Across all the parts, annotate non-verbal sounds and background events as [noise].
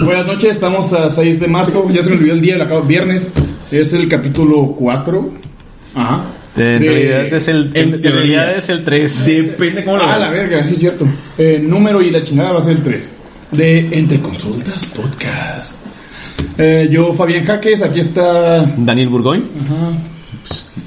[laughs] Buenas noches, estamos a 6 de marzo, ya se me olvidó el día, el acabo viernes, es el capítulo 4. Ajá. En De- realidad es el, en, en teoría. es el 3. Depende cómo lo Ah, la verga, sí es cierto. Eh, número y la chingada va a ser el 3. De Entre Consultas Podcast. Eh, yo, Fabián Jaques, aquí está. Daniel Burgoyne.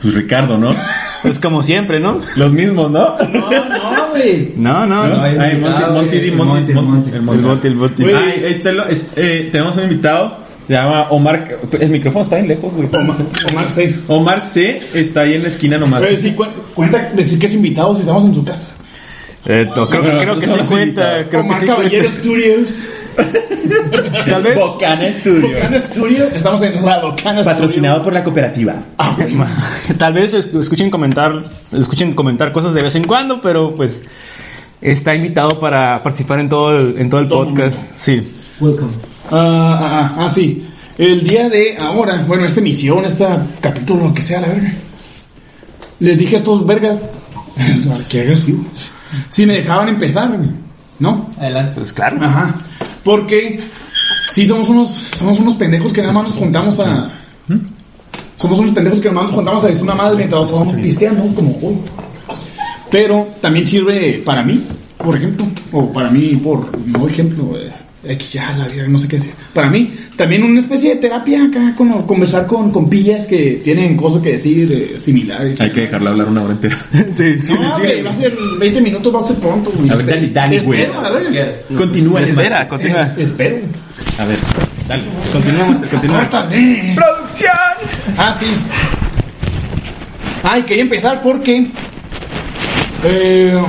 Pues Ricardo, ¿no? Es como siempre, ¿no? Los mismos, ¿no? No, no, güey. No, no, no. Ay, hay Monty, Monty, Monty, Monty, el Monty, Monty. el Monty. Ay, este lo, es, eh, tenemos un invitado, se llama Omar. El micrófono está bien lejos, güey. Omar, Omar C. Omar C. está ahí en la esquina nomás. Güey, sí, cu- cuenta decir que es invitado si estamos en su casa. Eh, creo, Bueno, creo que sí cuenta. que Omar sí Caballero cuenta. Studios. [laughs] Tal vez. Bocana Studio. Bocana Studio. Estamos en la Bocana Patrocinado Studios. por la cooperativa. Ah. [laughs] Tal vez es- escuchen comentar, escuchen comentar cosas de vez en cuando, pero pues está invitado para participar en todo el, en todo el Todo podcast. Sí. Welcome. Ah, ah, sí. El día de ahora, bueno, esta emisión, este capítulo, lo que sea, la verga. Les dije a estos vergas. [laughs] Qué agresivo. Si me dejaban empezar, ¿no? Adelante. Pues claro. Ajá. Porque sí somos unos, somos unos pendejos que nada más nos juntamos a. Somos unos pendejos que nada más nos juntamos a decir una madre mientras vamos pisteando, como hoy. Pero también sirve para mí, por ejemplo, o para mí, por no ejemplo, eh, X ya, la vida, no sé qué decir. Para mí, también una especie de terapia acá, como conversar con, con pillas que tienen cosas que decir eh, similares. Hay que dejarle hablar una hora entera. [laughs] Sí. No, güey, va a ser 20 minutos, va a ser pronto, güey. A ver, dale, dale, güey. Espero, a verga. Continúa. Espera, continúa. Es- espero. A ver, dale. Continúa, continúa. Córtale. ¡Producción! Ah, sí. Ay, quería empezar porque. eh,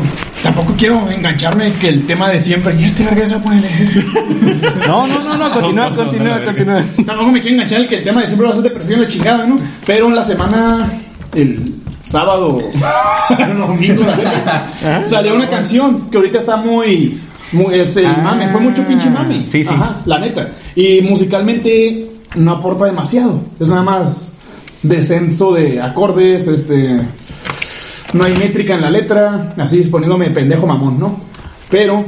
tampoco quiero engancharme que el tema de siempre. Y este verga se puede leer. [laughs] No, no, no, no, continúa, No, no, continúa, no, continúa. tampoco me quiero enganchar en que el tema de siempre va a ser depresión la chingada, ¿no? Pero en la semana. El sábado. [laughs] el domingo. [laughs] salió una canción que ahorita está muy. muy es el Ah, mame, fue mucho pinche mame. sí, sí. Ajá, la neta. Y musicalmente no aporta demasiado. Es nada más descenso de acordes, este. No hay métrica en la letra, así poniéndome pendejo mamón, ¿no? Pero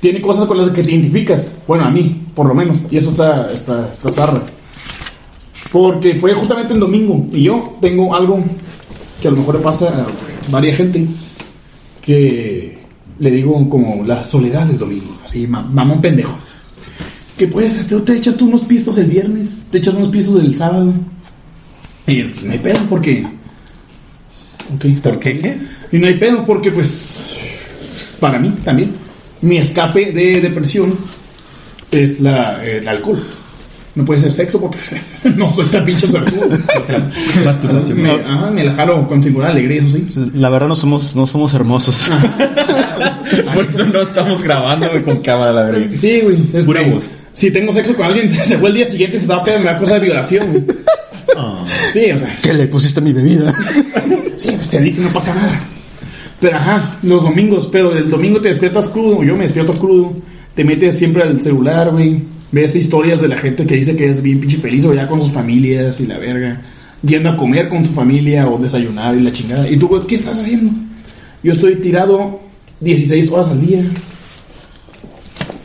tiene cosas con las que te identificas. Bueno, a mí, por lo menos. Y eso está, está, está zarra. Porque fue justamente el domingo. Y yo tengo algo que a lo mejor le pasa a varias gente. Que le digo como la soledad del domingo. Así, ma- mamón pendejo. Que puedes, te, te echas tú unos pistos el viernes, te echas unos pistos el sábado. Y pues, no hay pedo porque. Ok, está ¿Por qué? ¿Qué? y no hay pedo porque, pues, para mí también, mi escape de depresión es la, el alcohol. No puede ser sexo porque [laughs] no soy tan pinche. [laughs] Masturbación. me, ajá, me la jalo con singular alegría, eso sí. La verdad no somos, no somos hermosos. [laughs] Por eso no estamos grabando con cámara, la verdad. Sí, güey. Pura voz. Si tengo sexo con alguien, se fue el día siguiente, se estaba pedo, me da cosa de violación, güey. Sí, o sea. ¿Qué le pusiste mi bebida? [laughs] Sí, pues se dice, no pasa nada. Pero ajá, los domingos, pero el domingo te despiertas crudo, yo me despierto crudo, te metes siempre al celular, güey, ves historias de la gente que dice que es bien pinche feliz o ya con sus familias y la verga, yendo a comer con su familia o desayunar y la chingada. ¿Y tú, güey, qué estás haciendo? Yo estoy tirado 16 horas al día,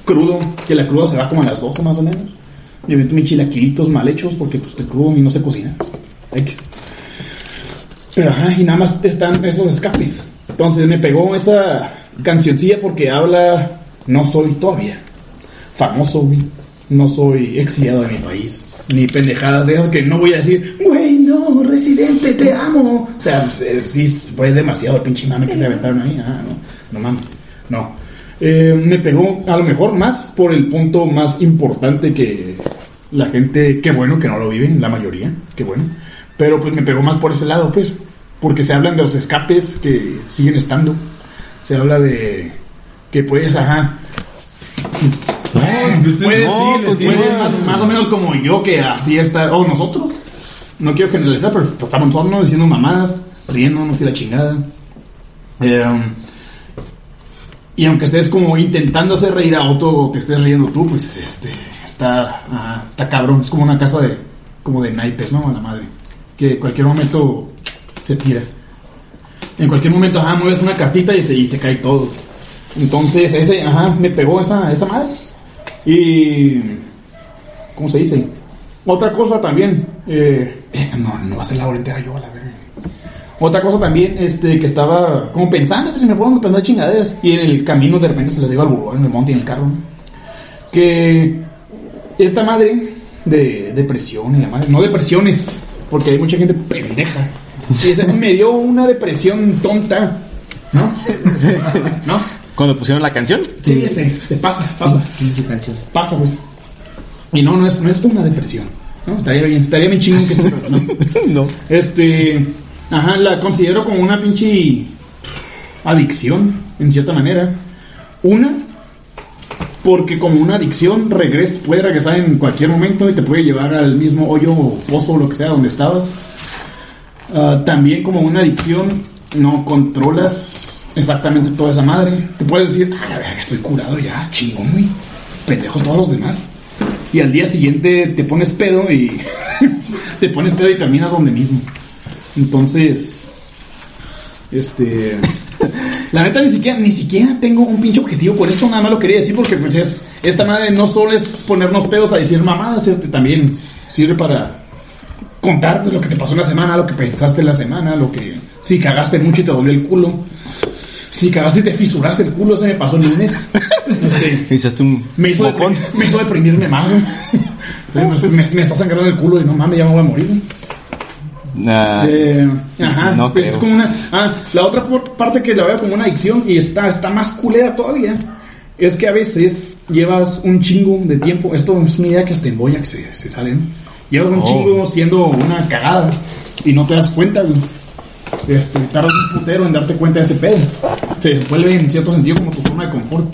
crudo, que la cruda se va como a las 12 más o menos. Yo meto mis chilaquilitos mal hechos porque pues te crudo y no sé cocinar. X. Pero ajá, y nada más están esos escapes. Entonces me pegó esa cancioncilla porque habla, no soy todavía famoso, güey. No soy exiliado de mi país. Ni pendejadas de esas que no voy a decir, güey, no, residente, te amo. O sea, pues, eh, sí, fue demasiado el pinche mame que se aventaron ahí. Ah, no, no mames. No. Eh, me pegó a lo mejor más por el punto más importante que la gente, qué bueno que no lo viven, la mayoría, qué bueno. Pero pues me pegó más por ese lado, pues. Porque se hablan de los escapes que siguen estando. Se habla de que puedes, ajá. Puedes, no, sí, pues, puedes más, más o menos como yo, que así está. O nosotros. No quiero generalizar, pero estamos todos diciendo mamadas, riéndonos y la chingada. Eh, y aunque estés como intentando hacer reír a otro o que estés riendo tú, pues este está, ajá, está cabrón. Es como una casa de como de naipes, ¿no? A la madre. Que en cualquier momento se tira. En cualquier momento, ajá, mueves una cartita y se, y se cae todo. Entonces, ese, ajá, me pegó esa, esa madre. Y ¿Cómo se dice? Otra cosa también. Eh, esta no, no va a ser la hora entera yo, a la verga. Otra cosa también, este, que estaba como pensando, que se me fueron pensando chingaderas. Y en el camino de repente se les iba al burro en el monte y en el carro. ¿no? Que esta madre de depresión y la madre, no depresiones, porque hay mucha gente pendeja. Y esa me dio una depresión tonta, ¿no? [laughs] ¿No? Cuando pusieron la canción. Sí, este, este, pasa, pasa. Pinche canción. Pasa, pues. Y no, no es, no es una depresión. ¿no? Estaría bien, estaría bien chingón que se ¿no? [laughs] no. Este, ajá, la considero como una pinche adicción, en cierta manera. Una, porque como una adicción regresa, puede regresar en cualquier momento y te puede llevar al mismo hoyo o pozo o lo que sea donde estabas. Ah, también como una adicción no controlas exactamente toda esa madre. Te puedes decir, ah, estoy curado ya, chingón, güey. Pendejo todos los demás. Y al día siguiente te pones pedo y [laughs] te pones pedo y terminas donde mismo. Entonces, este, la neta ni siquiera ni siquiera tengo un pinche objetivo por esto, nada más lo quería decir porque pues es esta madre no solo es ponernos pedos a decir mamadas, este también sirve para contar lo que te pasó en la semana, lo que pensaste en la semana, lo que si cagaste mucho y te dolió el culo. Si cagaste y te fisuraste el culo, ese me pasó el lunes. Este, [laughs] un me hizo, deprim- me hizo deprimirme más. [laughs] me, me está sangrando el culo y no mames, ya me voy a morir. Güey. Ah, Eh, ajá, no pues es creo. como una. Ah, la otra parte que la veo como una adicción y está, está más culera todavía es que a veces llevas un chingo de tiempo. Esto es una idea que hasta en Boyac se, se sale, ¿no? Llevas un Oh. chingo siendo una cagada y no te das cuenta, güey. Este, tardas un putero en darte cuenta de ese pedo. Se vuelve en cierto sentido como tu zona de confort.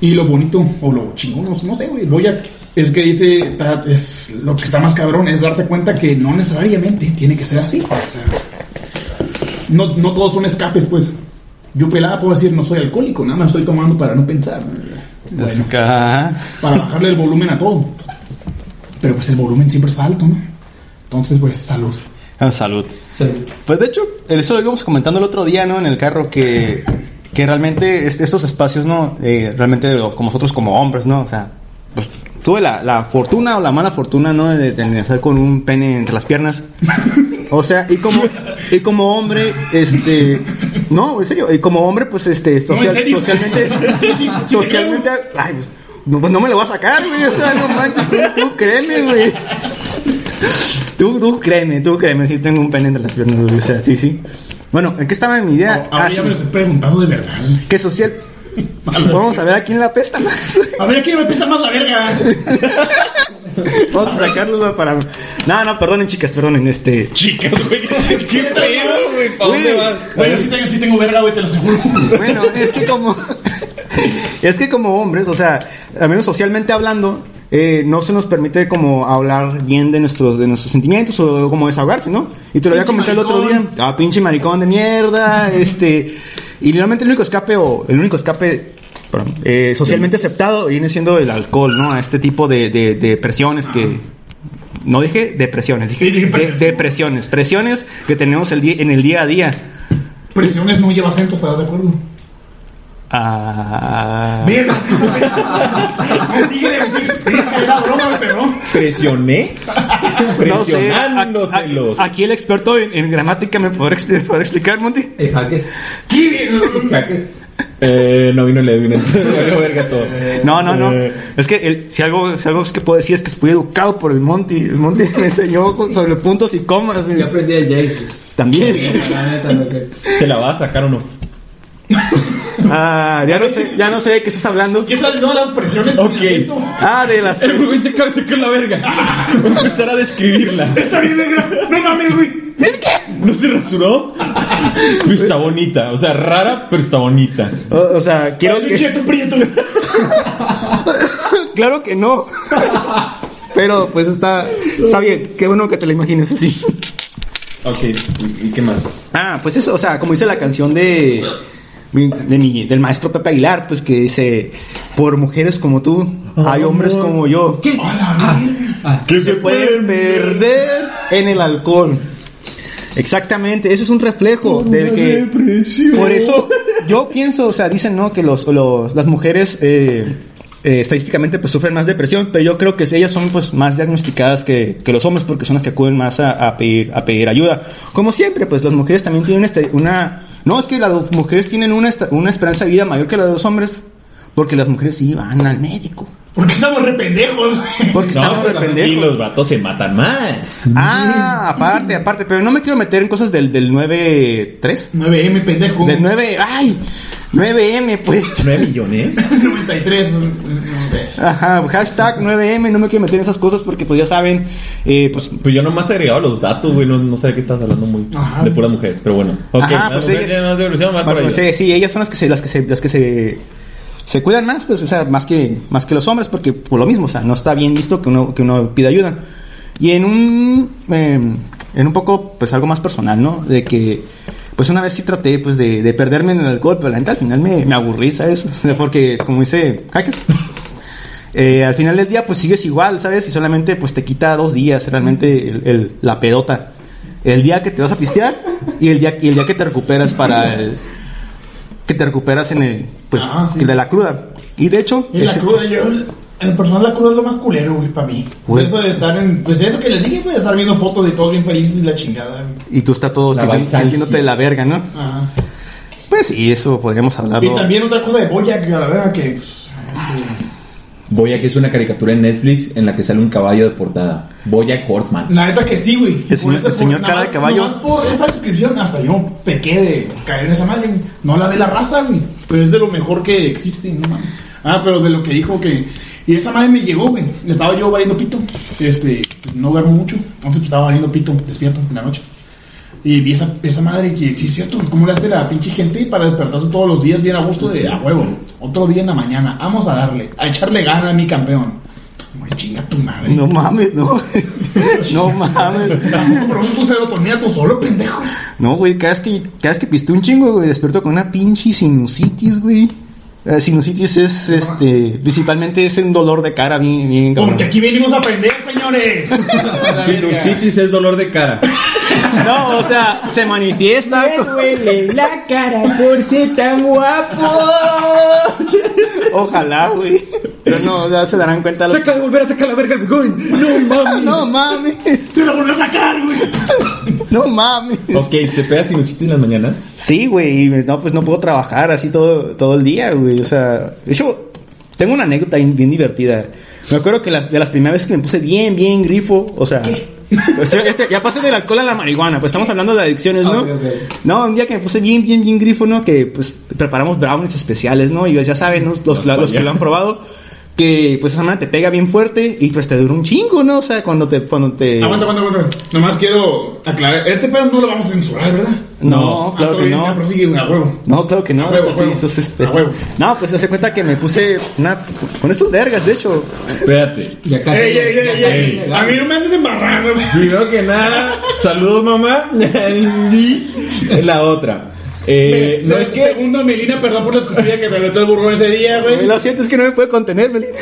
Y lo bonito, o lo chingón, no, no sé, güey, Boyac, es que dice, es, lo que está más cabrón es darte cuenta que no necesariamente tiene que ser así. O sea, no, no todos son escapes, pues. Yo pelada puedo decir, no soy alcohólico, nada más estoy tomando para no pensar. Bueno, para bajarle el volumen a todo. Pero pues el volumen siempre está alto, ¿no? Entonces, pues, salud. Ah, salud. Sí. Pues de hecho, eso lo íbamos comentando el otro día, ¿no? En el carro que, que realmente est- estos espacios, ¿no? Eh, realmente como nosotros como hombres, ¿no? O sea, pues tuve la, la fortuna o la mala fortuna, ¿no? De, nacer con un pene entre las piernas. [laughs] O sea, y como, y como hombre, este, no, en serio, y como hombre, pues este, No, social- socialmente, [laughs] socialmente, ay, pues, no, pues no me lo voy a sacar, güey, o sea, no manches, tú, tú créeme, güey. Tú, tú créeme, tú créeme, sí tengo un pene entre las piernas, güey, o sea, sí, sí. Bueno, ¿en qué estaba mi idea? Ahora Ah, ya me lo estoy preguntando de verdad. que social... [laughs] Vamos a ver a quién la pesta más. A ver, aquí me pesta más la verga. Vamos a sacarlo para... No, no, perdonen, chicas, perdonen, este... Chicas, güey. ¿Qué pedo, güey? ¿Para dónde vas? Bueno, sí tengo, sí tengo verga, güey, te lo aseguro. Bueno, es que como... Es que como hombres, o sea, al menos socialmente hablando, eh, no se nos permite como hablar bien de nuestros, de nuestros sentimientos o como desahogarse, ¿no? Y te lo había comentado el otro día. Ah, pinche maricón de mierda, este... Y realmente el único escape o el único escape perdón, eh, socialmente aceptado viene siendo el alcohol, ¿no? A este tipo de, de, de presiones que... No dije depresiones, dije Sí, dije de- presiones. depresiones. Presiones que tenemos el día, en el día a día. Presiones no lleva acento, ¿estás de acuerdo? Ah... Verga. [laughs] Me sigue, me sigue. Era broma, perdón. ¿Presioné? No sé, Presionándoselos. a- a- aquí el experto en, en gramática me podrá, expli- podrá explicar, Monty. El jaques. ¿Qué? Jaques. Eh, no vino el Edwin, entonces verga todo. No, no, no. Eh. Es que el- si algo, si algo es que puedo decir es que fui educado por el Monty. El Monty me enseñó sobre puntos y comas. Yo aprendí el Jake. También. La neta, no sé. ¿Se la va a sacar o no? [laughs] [laughs] Ah, ya no sé, ya no sé de qué estás hablando. ¿Qué tal diciendo las presiones? Ok. Ah, de las. [laughs] El güey se de sacar la verga. [laughs] Voy a empezar a describirla. Está bien, verga. No mames, güey. ¿No se rasuró? Pero está bonita. O sea, rara, pero está bonita. O, o sea, quiero un que. cheto prieto. Claro que no. Pero pues está. Está bien, qué bueno que te lo imagines así. Ok, ¿y y qué más? Ah, pues eso, o sea, como dice la canción de, de mi, del maestro Pepe Aguilar, pues que dice, por mujeres como tú, hay hombres como yo, ¿Qué? Ah, ah, que se pueden perder en el alcohol. Exactamente, ese es un reflejo del que... Por eso, yo pienso, o sea, dicen, ¿no? Que los, los- las mujeres... eh, eh, estadísticamente pues sufren más depresión, pero yo creo que ellas son pues más diagnosticadas que, que los hombres porque son las que acuden más a, a pedir, a pedir ayuda. Como siempre, pues las mujeres también tienen este, una... No, es que las mujeres tienen una, una esperanza de vida mayor que la de los hombres, porque las mujeres sí van al médico. Porque estamos re pendejos, güey. Porque No, estamos de pero- y pendejos. los vatos se matan más. Ah, aparte, aparte, pero no me quiero meter en cosas del, del 9-3. 9M, pendejo. Del 9, ay, 9M, pues. ¿9 millones? [laughs] 93. Ajá, hashtag 9M, no me quiero meter en esas cosas porque pues ya saben, eh, pues Pues yo nomás agregaba los datos, güey. No, no sé de qué estás hablando muy. Ajá. De puras mujeres, pero bueno. Ok, Ajá, pues ella- más depresión, más Más por sí, sí, ellas son las que se, las que se, las que se, se cuidan más, pues, o sea, más que, más que los hombres, porque por lo mismo, o sea, no está bien visto que uno, que uno pida ayuda. Y en un, eh, en un poco, pues algo más personal, ¿no? De que, pues una vez sí traté, pues, de, de perderme en el alcohol, pero la neta al final me, me aburrí, ¿sabes? [laughs] Porque, como dice Hackers, [laughs] eh, al final del día, pues sigues igual, ¿sabes? Y solamente, pues, te quita dos días, realmente, el- la pedota. El día que te vas a pistear y el día, y el día que te recuperas para el, que te recuperas en el, pues, Ah, sí. de la cruda. Y de hecho, Y la ese- cruda, yo, en el personal la cruda es lo más culero, güey, para mí. Güey. Eso de estar en, pues eso que les dije, güey, de estar viendo fotos de todos bien felices y la chingada, güey. y tú estás todo sintiéndote de la verga, ¿no? Ajá. Pues sí, eso podríamos hablarlo. Y también otra cosa de Boya, que a la verdad que, pues, Boyack es una caricatura en Netflix en la que sale un caballo de portada. Boyack Horseman. la neta que sí, güey. El señor- el señor por- cara nada de caballo. más por esa descripción, hasta yo pequé de caer en esa madre, güey. No la ve la raza, güey. Pero es de lo mejor que existe, no mames. Ah, pero de lo que dijo que. Y esa madre me llegó, güey. Estaba yo valiendo pito. Este, no duermo mucho. Entonces pues, estaba valiendo pito despierto en la noche. Y vi esa, esa madre que sí es cierto, güey, ¿cómo le hace la pinche gente para despertarse todos los días bien a gusto de a huevo? Otro día en la mañana, vamos a darle, a echarle gana a mi campeón. Güey, chinga tu madre. No mames, no. [laughs] no mames. Tampoco produces tu serotonina tú solo, pendejo. No, güey, cada vez que, cada vez que piste un chingo, güey, despierto con una pinche sinusitis, güey. La sinusitis es, este, principalmente es un dolor de cara bien, bien cabrón. Porque aquí venimos a aprender, señores. [laughs] Sinusitis es dolor de cara. [laughs] No, o sea, se manifiesta. duele la cara por ser tan guapo. Ojalá, güey. Pero no, ya se darán cuenta. los- Saca de volver a sacar la verga bigón. No mames. No mames, Se la volvió a sacar, güey. no mames. Ok, ¿te pegas sinusitis en las mañanas? Sí, güey, no, pues no puedo trabajar así todo, todo el día, güey. O sea, de hecho, tengo una anécdota bien, bien divertida. Me acuerdo que la- de las primeras veces que me puse bien, bien grifo, o sea, pues, este, ya pasé del alcohol a la marihuana, pues estamos hablando de adicciones, ¿no? No, un día que me puse bien, bien, bien grifo, ¿no? Que pues preparamos brownies especiales, ¿no? Y ya saben, ¿no? los, que- los que lo han probado, que pues esa manera te pega bien fuerte y pues te dura un chingo, ¿no? O sea, cuando te... Cuando te... Aguanta, aguanta, aguanta. Nomás quiero aclarar. Este pedo no lo vamos a censurar, ¿verdad? No, claro Ah, que bien, no. ya, prosigue, a huevo. No, claro que no. A huevo, esto sí, huevo. esto es- A esto- huevo. No, pues hace cuenta que me puse una, con estos vergas, de hecho. Espérate. Ya casi. Ey, ey, ey, ey. A mí no me andes embarrando, güey. Primero que nada, saludos mamá. [laughs] Y la otra. Eh, no es que. Segundo, Melina, perdón por la escupida que te aventó el burrón ese día, Güey. Lo siento, es que no me puede contener, Melina.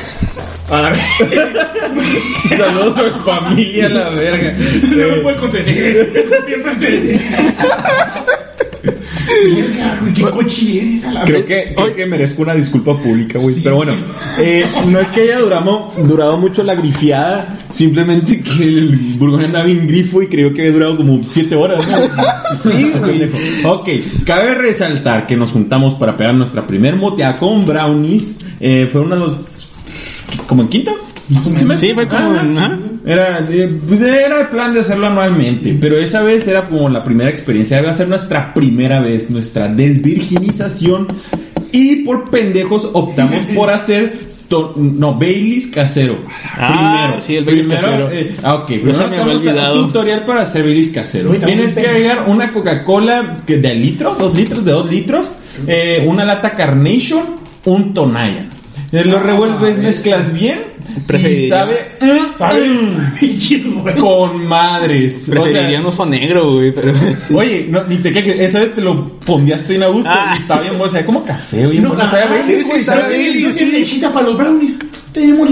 A la. [laughs] Saludos a mi familia, la verga. No me Eh, puede contener. Bien frente Verga, güey, qué a la Creo que, creo que merezco una disculpa pública, güey. Sí. Pero bueno, eh, no es que haya durado, durado mucho la grifiada, simplemente que el Burgón andaba bien grifo y creo que había durado como 7 horas, ¿no? Sí, [laughs] güey. Ok, cabe resaltar que nos juntamos para pegar nuestra primer moteada con brownies. Eh, fue uno de los. ¿Como en quinto? Sí, fue como Ajá. Era, eh, pues, era el plan de hacerlo anualmente, pero esa vez era como la primera experiencia, iba a ser nuestra primera vez, nuestra desvirginización y por pendejos optamos [laughs] por hacer to- no Baileys casero. Ah, primero, sí, el Baileys primero, casero. eh, ah, ok, primero me había vamos a tutorial para hacer Baileys casero. Tienes que agregar una Coca-Cola de litro, dos litros, de dos litros, eh, una lata Carnation, un Tonaya. Eh, lo revuelves, eso. mezclas bien [laughs] Preferiría- sabe [laughs] güey. [laughs] con madres. O Preferiría sea, un oso negro, güey, pero... oye, no, ni te quejes, esa vez te lo fondeaste en a gusto Ah. y bien bueno, sabe como café, güey. No, no, sabe a Baileys, sí, güey, sí, sabe a sabe Baileys, Baileys, sí. sí, lechita para los brownies. Tenemos,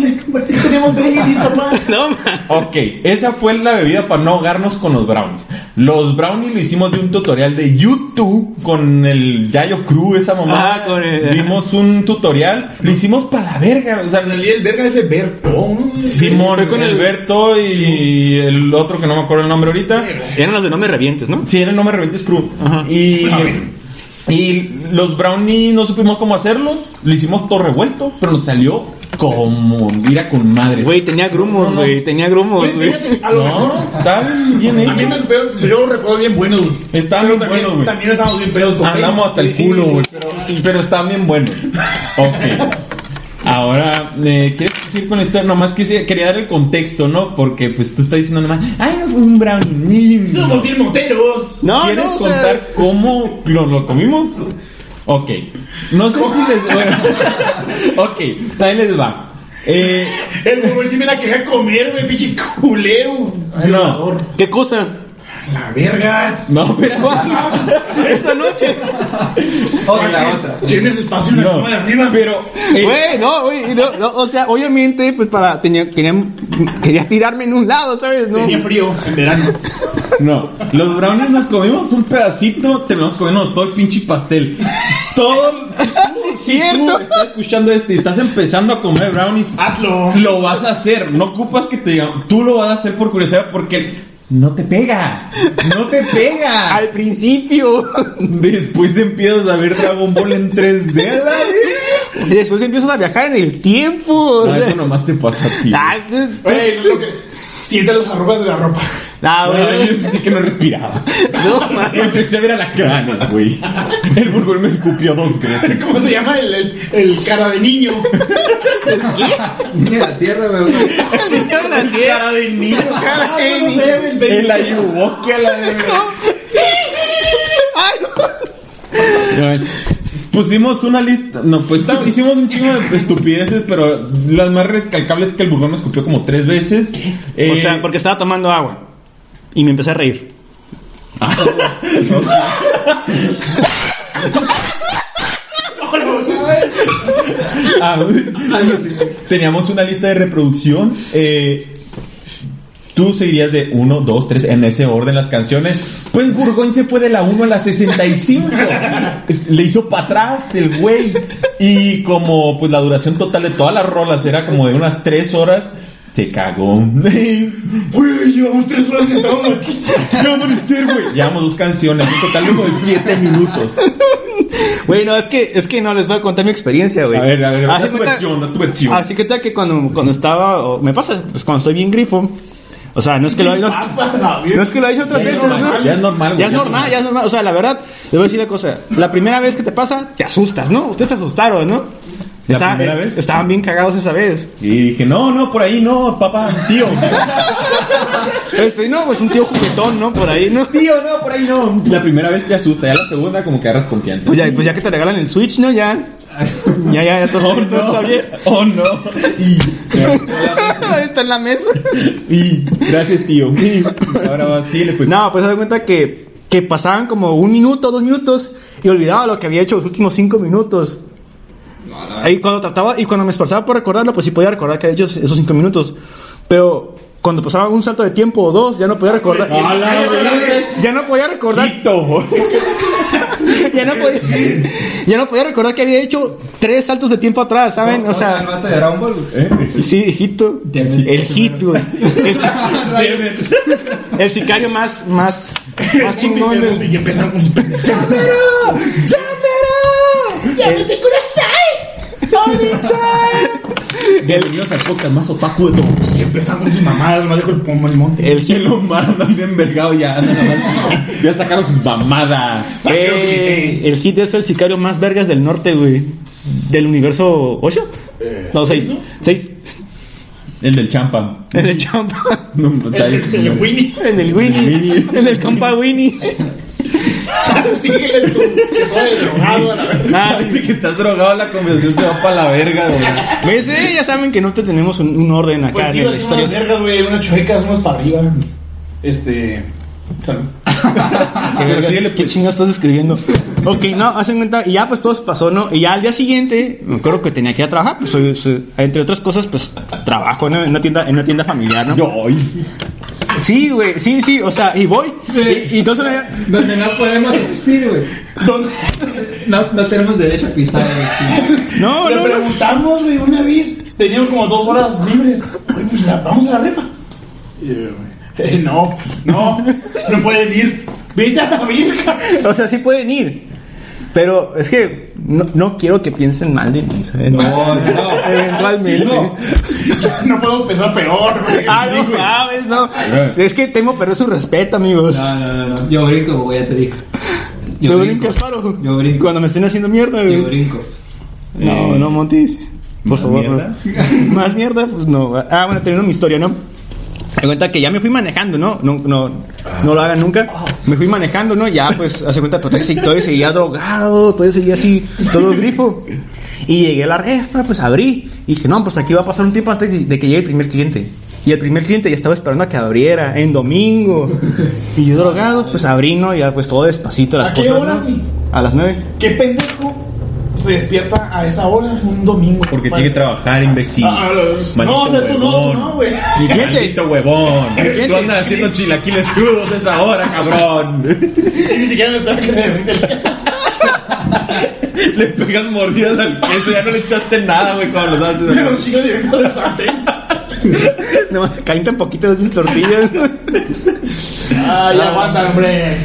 tenemos Baileys, papá. No, man. Ok, esa fue la bebida para no ahogarnos con los brownies. Los brownies lo hicimos de un tutorial de YouTube con el Yayo Crew, esa mamá. Ah, con el- Vimos un tutorial, lo hicimos para la verga. O sea, el verga es de Berto, ¿no? Simón, fue con el el- Berto y el otro que no me acuerdo el nombre ahorita. Eran los de no me revientes, ¿no? Sí, era el nombre Revientes Crew. Ajá. Y, Ah, y los brownies no supimos cómo hacerlos. Le hicimos todo revuelto, pero nos salió como mira con madres. Güey, tenía grumos, No, no. güey, tenía grumos, Güey, güey. a lo No, mejor. están bien A mí me espero, yo lo recuerdo bien buenos. güey. Están Pero bien también, buenos, güey. También estamos bien pedos con Andamos hasta el Sí, culo, sí. güey. Pero, sí, pero están bien buenos. Ok. Ahora, eh, ¿quieres decir con esto? Nomás que sí, quería dar el contexto, ¿no? Porque pues tú estás diciendo nomás, ay, no es un brownie. Somos bien moteros. No, ¿Quieres no, o sea- contar cómo lo, lo comimos? Ok. No sé si les... Bueno, [laughs] ok, también les va. Eh, El güey sí me la quería comer, güey, pinche culero. no. ¿Qué cosa? La verga. No, pero... [laughs] Esa noche. Otra, otra. Tienes espacio en la cama de arriba. pero... eh, Güey, no, güey, no, no, o sea, obviamente, pues para, tenía, quería, quería tirarme en un lado, ¿sabes? No, Tenía frío en verano. No, los brownies nos comimos un pedacito, terminamos comiendo todo el pinche pastel. Todo. si tú estás escuchando esto y estás empezando a comer brownies, Hazlo. lo vas a hacer. No ocupas que te digan, tú lo vas a hacer por curiosidad porque no te pega. No te pega. [laughs] al principio. Después empiezas a ver Dragon Ball en 3D. a la. Y después empiezas a viajar en el tiempo. o No, sea. eso nomás te pasa a ti. Ah, Güey, lo que. Siente las arrugas de la ropa. Ah, güey. yo sentí que no respiraba. No, man. Y empecé a ver alacranes, güey. El burgón me escupió dos veces. ¿Cómo se llama? El, el, el cara de niño. Mira, la tierra, güey. Cara de niño. Cara Ah, de niño. el El ayuwoki a la verga. Ay, no. Pusimos una lista. No, pues hicimos un chingo de estupideces, pero las más recalcables es que el burgón me escupió como tres veces. Eh, O sea, porque estaba tomando agua. Y me empecé a reír. [laughs] teníamos una lista de reproducción. eh, Tú seguirías de 1, 2, 3 en ese orden las canciones. Pues Burgoyne se fue de la 1 a la 65. Es- Le hizo para atrás el güey. Y como pues la duración total de todas las rolas era como de unas 3 horas, se cagó. Güey, llevamos tres horas sentados aquí. ¿Qué va a amanecer, güey? Llevamos dos canciones, un total de como de 7 minutos. Güey, no, es que, es que no, les voy a contar mi experiencia, güey. A ver, a ver, Así da tu cuenta- versión, da tu versión. Así que tal que cuando, cuando estaba, o me pasa, pues cuando estoy bien grifo, o sea, no es que lo haya, pasa? no es que lo haya otras Ya es veces, normal, ¿no? ya es normal, güey, Ya es ya normal, normal. ya es normal. O sea, la verdad, le voy a decir una cosa. La primera vez que te pasa, te asustas, ¿no? Ustedes se asustaron, ¿no? ¿La Estaban- primera vez? Estaban bien cagados esa vez. Y dije, no, no, por ahí no, papá, tío. [laughs] Este, no, pues un tío juguetón, ¿no? Por ahí, ¿no? Tío, no, por ahí no. La primera vez te asusta, ya la segunda como que agarras confianza. Pues ya, pues ya que te regalan el Switch, ¿no? Ya. [laughs] Ya, ya, ya está, Oh, está no. bien. [laughs] Oh, no. Y, está en la mesa. y gracias, tío. Y ahora va, síguele, pues. No, pues se da cuenta que, que pasaban como un minuto, dos minutos y olvidaba lo que había hecho los últimos cinco minutos. Y cuando trataba, y cuando me esforzaba por recordarlo, pues sí podía recordar que había hecho esos cinco minutos. Pero cuando pasaba un salto de tiempo o dos, ya no podía recordar. Ya no podía recordar. [laughs] Ya no podía, ya no podía recordar que había hecho tres saltos de tiempo atrás, ¿saben? O el sea, vato de Dragon Ball. ¿Eh? sí, hijito. El hit, güey. El, si- [laughs] el sicario más, más, más [laughs] chingón Y empezaron con sus pendejadas. Bienvenidos al podcast más otaku de todos. Y empezaron con sus mamadas, más de el pomo el monte. el Que lo malo ahí de envergado ya. Ya sacaron sus mamadas. Eh, el hit es el sicario más vergas del norte, güey. Del universo 8? no, 6. 6. El del champa. En el champa. No, no, está ahí. El, el Winnie. En el Winnie. Winnie. En el compa Winnie. Síguele tú, que estoy drogado a la verga. Ah, Parece que estás drogado, la conversación se va para la verga, güey. ¿Ves? Eh, ya saben que no te tenemos un, un orden acá Pues sí, en las unas historias. vergas, güey, unas chuecas, unas para arriba. Este. Salud. [laughs] ¿Qué, Pero síguele, ¿Qué pues. chingas estás escribiendo? [laughs] Ok, no, hacen cuenta, y ya pues todo se pasó, ¿no? Y ya al día siguiente, me acuerdo que tenía que ir a trabajar, pues soy, soy- entre otras cosas, pues trabajo ¿no? en una tienda, en una tienda familiar, ¿no? Yo. Sí, güey, sí, sí, o sea, y voy. Y, y entonces me- Donde no podemos existir, güey. No, no tenemos derecho a pisar, güey. [laughs] No, le no, preguntamos, güey, una vez. Teníamos como dos horas libres. Oye, pues la- vamos a la refa. Y yo, güey, eh, [laughs] no, no, no pueden ir. Vete a la virga. O sea, sí pueden ir. Pero es que no, no quiero que piensen mal de mí, ¿sabes? No, no. Eventualmente. No puedo empezar peor, güey. Ah, Sí, no güey. sabes, no. Es que temo perder su respeto, amigos. No, no, no, no. Yo brinco, güey, ya te digo. Yo brinco, paro. Yo brinco. Cuando me estén haciendo mierda, Yo güey. brinco. No, no, Montis. Por ¿Más favor. mierda? no. Más mierda, pues no. Ah, bueno, teniendo mi historia, ¿no? Me cuenta que ya me fui manejando, ¿no? No, no, no lo hagan nunca. Me fui manejando, ¿no? Ya, pues, hace cuenta, pues, todavía, todavía seguía drogado, todavía seguía así, todo grifo. Y llegué a la refa, pues abrí. Y dije, no, pues aquí va a pasar un tiempo antes de que llegue el primer cliente. Y el primer cliente ya estaba esperando a que abriera en domingo. Y yo drogado, pues abrí, ¿no? Ya, pues todo despacito las ¿A qué cosas. hora. A las nueve. ¿Qué pendejo se despierta a esa hora un domingo? Porque tiene que trabajar, imbécil. Ah, Maldito no, o sea, tú no, no, güey. Maldito huevón. Tú andas haciendo chilaquiles crudos a esa hora, cabrón. [laughs] Ni siquiera me espera que se derrite el queso. [laughs] Le pegas mordidas al queso, ya no le echaste nada, güey, cuando lo haces. [laughs] los chicos directo del sartén. Nomás se calientan un poquito mis tortillas. Ay, aguanta, hombre.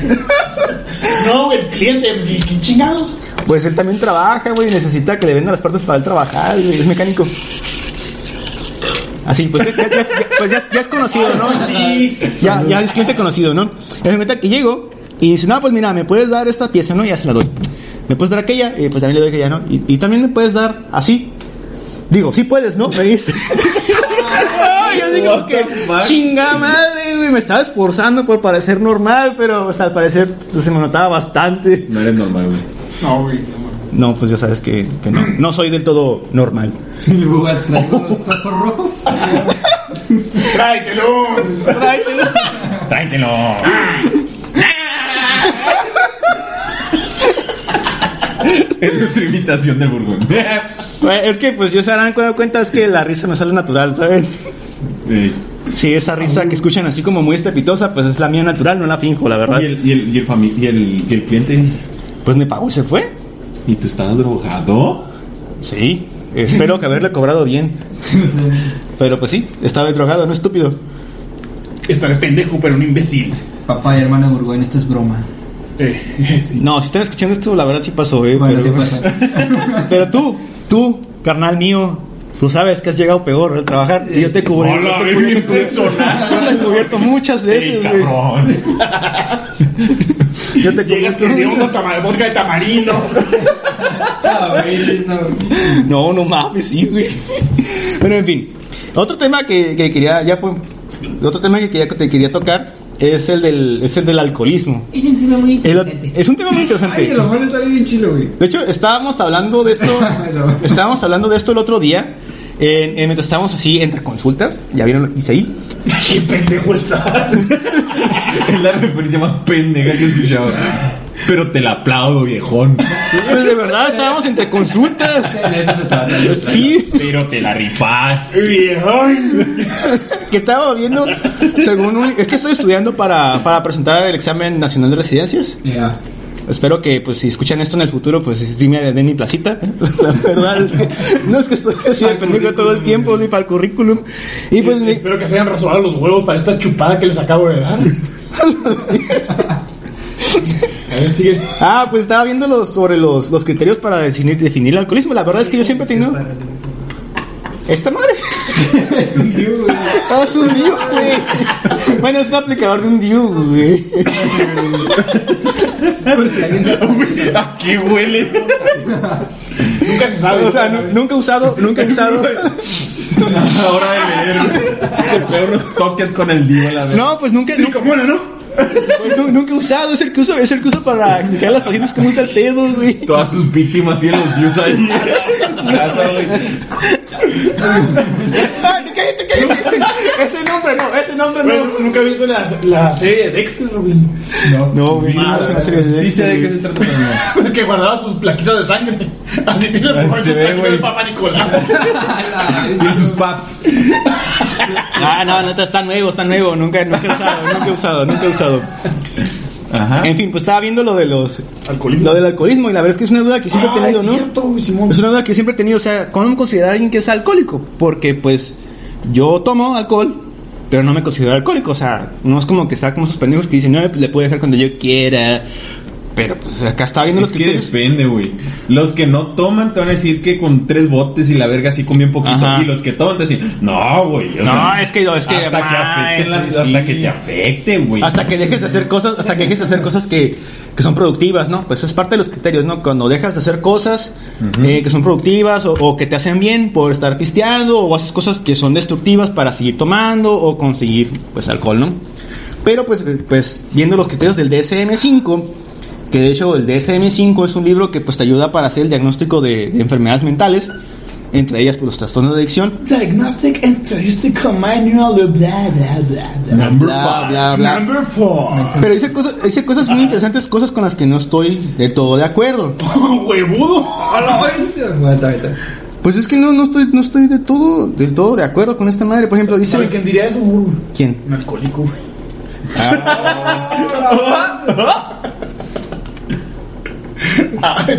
No, güey, el cliente, ¿qué, qué chingados? Pues él también trabaja, güey, necesita que le vendan las partes para él trabajar, güey, es mecánico. Así, pues ya, pues ya- ya es conocido, ¿no? Ya, ya es cliente conocido, ¿no? Y me cuenta que llego y dice, no, pues mira, me puedes dar esta pieza, ¿no? Y ya se la doy. ¿Me puedes dar aquella? Y pues también le doy aquella, ¿no? Y, y también me puedes dar así. Digo, sí puedes, ¿no? Me. [laughs] Ay, yo digo que chinga madre, güey. Me estaba esforzando por parecer normal, pero pues, al parecer pues, se me notaba bastante. No eres normal, güey. No, güey. no, pues ya sabes que, que no. No soy del todo normal. Sí, güey, traigo los [laughs] ojos rojos. Tráetelos. Tráetelo. es nuestra imitación del burgón. Güey, Es que pues yo se darán cu- cuenta es que la risa me sale natural, ¿saben? Eh, Sí, esa risa que escuchan así como muy estrepitosa, pues es la mía natural, no la finjo, la verdad. ¿Y el, y, el, y, el y, el, y el cliente? Pues me pagó y se fue. ¿Y tú estabas drogado? Sí, espero que haberle cobrado bien. [laughs] Pero pues sí, estaba drogado, no estúpido. Estaré pendejo, pero un imbécil. Papá y hermana Burgoyne, esto es broma. Eh, sí. No, si están escuchando esto, la verdad sí pasó, eh. Bueno, pero, sí pasa. [laughs] pero tú, tú, carnal mío, tú sabes que has llegado peor al trabajar. Y yo te cubrí. Hola, yo te bien cubrí- yo te cubrí- personal. yo te he cubierto muchas ¡Ey, veces, güey. [laughs] Yo te Llegas un tama- vodka de tamarindo. A veces no. No, mames, sí, güey. Bueno, en fin. Otro tema que, que quería, ya pues, otro tema que quería, que te quería tocar es el del, es el del alcoholismo. Es un tema muy El- interesante. es un tema muy interesante. Ay, el amor está bien chilo, güey. De hecho, estábamos hablando de esto, [laughs] No. estábamos hablando de esto el otro día, en- en- mientras estábamos así entre consultas, ya vieron lo que hice ahí. [laughs] Qué pendejo estás. [laughs] Es la referencia más pendeja que he escuchado. Pero te la aplaudo, viejón. Pues de verdad, estábamos entre consultas. [laughs] Sí, Pero te la rifas. Viejón. que estaba viendo, según un, es que estoy estudiando para, para presentar el examen nacional de residencias. Ya. Espero que, pues, si escuchan esto en el futuro, pues, sí me den mi placita. La verdad es que no es que estoy así de pendejo todo el tiempo, ni para el currículum. Y pues, mi- Espero que se hayan rasurado los huevos para esta chupada que les acabo de dar. Ah, pues estaba viendo los, sobre los, los criterios para definir, definir el alcoholismo. La verdad es que yo siempre he tenido. ¿Esta madre? Es un dios, güey. Ah, es un Diu, güey. Bueno, es un aplicador de un Diu, güey. Por si alguien se ¿A qué huele? Nunca se sabe. O sea, nu- nunca he usado, nunca he usado. Ahora de leer. Se pega unos toques con el divo a la vez. No, pues nunca, nunca, ¿cómo no, no? [laughs] Güey, nu- nunca he usado, es el que uso, es el que uso para explicar a las pacientes cómo está el pedo, güey. Todas sus víctimas tienen los views ahí. [laughs] Casa, güey. Ay, cállate, cállate. Ese nombre no, ese nombre Bueno, no. nunca he visto la, la serie de Dexter, güey. No, güey, no, es una serie de Sí sé de qué se trata, pero no. [laughs] que guardaba sus plaquitas de sangre. Así tiene plaquitas güey. de Papa Nicolás. Tiene sus paps. Ah, no, no, está, está nuevo, está nuevo. Nunca, nunca he usado, nunca he usado, nunca he usado. Ajá. En fin, pues estaba viendo lo de los Alcoholismo. lo del alcoholismo y la verdad es que es una duda que siempre he Ah, tenido, es ¿no? cierto, güey, Simón. Es una duda que siempre he tenido, o sea, ¿cómo considerar a alguien que es alcohólico? Porque pues yo tomo alcohol, pero no me considero alcohólico, o sea, no es como que sea como esos pendejos que dicen, no, le puedo dejar cuando yo quiera. Pero pues acá estaba viendo Es los que criterios. depende, güey. Los que no toman te van a decir que con tres botes y la verga así con bien poquito. Ajá. Y los que toman te dicen, no, güey. No, sea, es que es que hasta que ma, afecten las- sí, hasta que te afecte, güey. Hasta que dejes de hacer cosas, hasta que dejes de hacer cosas que, que son productivas, ¿no? Pues es parte de los criterios, ¿no? Cuando dejas de hacer cosas eh, que son productivas o, o que te hacen bien por estar pisteando o haces cosas que son destructivas para seguir tomando o conseguir, pues, alcohol, ¿no? Pero, pues, eh, pues viendo los criterios del DSM-5, que de hecho el DSM-5 es un libro que, pues, te ayuda para hacer el diagnóstico de, de enfermedades mentales, entre ellas, pues, los trastornos de adicción. Diagnostic and Statistical Manual, bla, bla, bla, bla. Number Bla, five. bla, bla. Number four. Pero dice cosas, dice cosas muy interesantes, cosas con las que no estoy del todo de acuerdo. [laughs] Huevudo. A la bestia. Pues es que no, no estoy, no estoy de todo, del todo de acuerdo con esta madre. Por ejemplo, dice. ¿Sabes quién diría eso? ¿Quién? Un alcohólico, güey. Ah, [laughs] [laughs]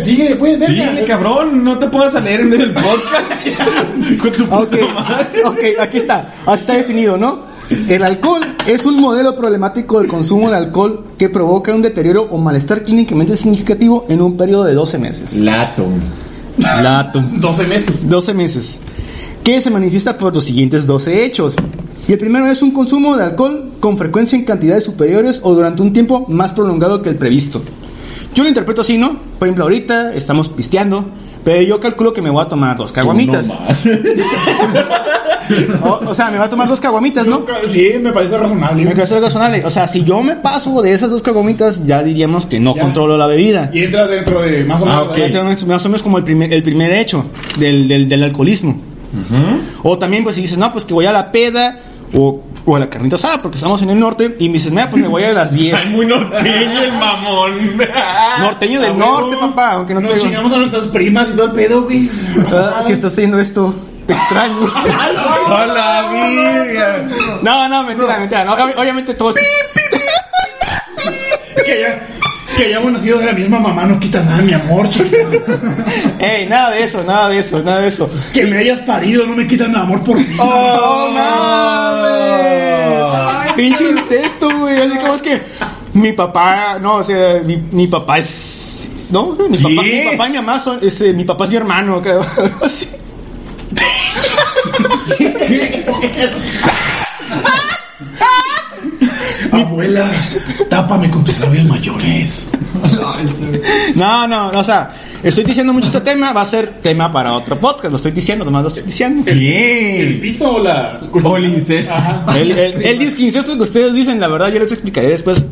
sigue, pues, Sí, verga. cabrón, no te puedas leer en medio del podcast. [laughs] Con tu Ok, puta madre. ok, aquí está, así está definido, ¿no? El alcohol es un modelo problemático del consumo de alcohol que provoca un deterioro o malestar clínicamente significativo en un periodo de 12 meses. Lato. Lato. 12 meses. 12 meses. Que se manifiesta por los siguientes 12 hechos. Y el primero es un consumo de alcohol con frecuencia en cantidades superiores o durante un tiempo más prolongado que el previsto. Yo lo interpreto así, ¿no? Por ejemplo, ahorita estamos pisteando, pero yo calculo que me voy a tomar dos caguamitas. No más. O, o sea, me voy a tomar dos caguamitas, ¿no? Sí, me parece razonable. Me parece razonable. O sea, si yo me paso de esas dos caguamitas, ya diríamos que no Ya. controlo la bebida. Y entras dentro de más o Ah, menos. Más o menos como el primer, el primer hecho del, del, del alcoholismo. Ujú. O también, pues, si dices, no, pues que voy a la peda o, o a la carnita asada, porque estamos en el norte, y me dices, mira, pues me voy a las [laughs] 10. Ay, muy norteño el mamón. [laughs] Norteño del Ah, norte, papá, aunque no te Nos digo. chingamos a nuestras primas y todo el pedo, güey. Ah, si estás haciendo esto, te extraño. Hola, vida. no, no, mentira, mentira. no, ob- obviamente todos. [laughs] Que ya, que hayamos nacido de la misma mamá no quita nada, mi amor, chiquita. [laughs] Ey, nada de eso, nada de eso, nada de eso. Que me hayas parido no me quita mi amor por ti. ¡Oh, mames! Pinche incesto, güey. Así como es que mi papá, no, o sea, mi, mi papá es. No, mi papá, mi papá y mi mamá son. es, eh, mi papá es mi hermano, creo. [laughs] así. [laughs] Abuela, tápame con tus labios mayores. No, no, o sea, estoy diciendo mucho este tema, va a ser tema para otro podcast, lo estoy diciendo, nomás lo estoy diciendo. ¿El ¿Qué? pisto o la.? O el incesto. El, el, el que ustedes dicen, la verdad, yo les explicaré después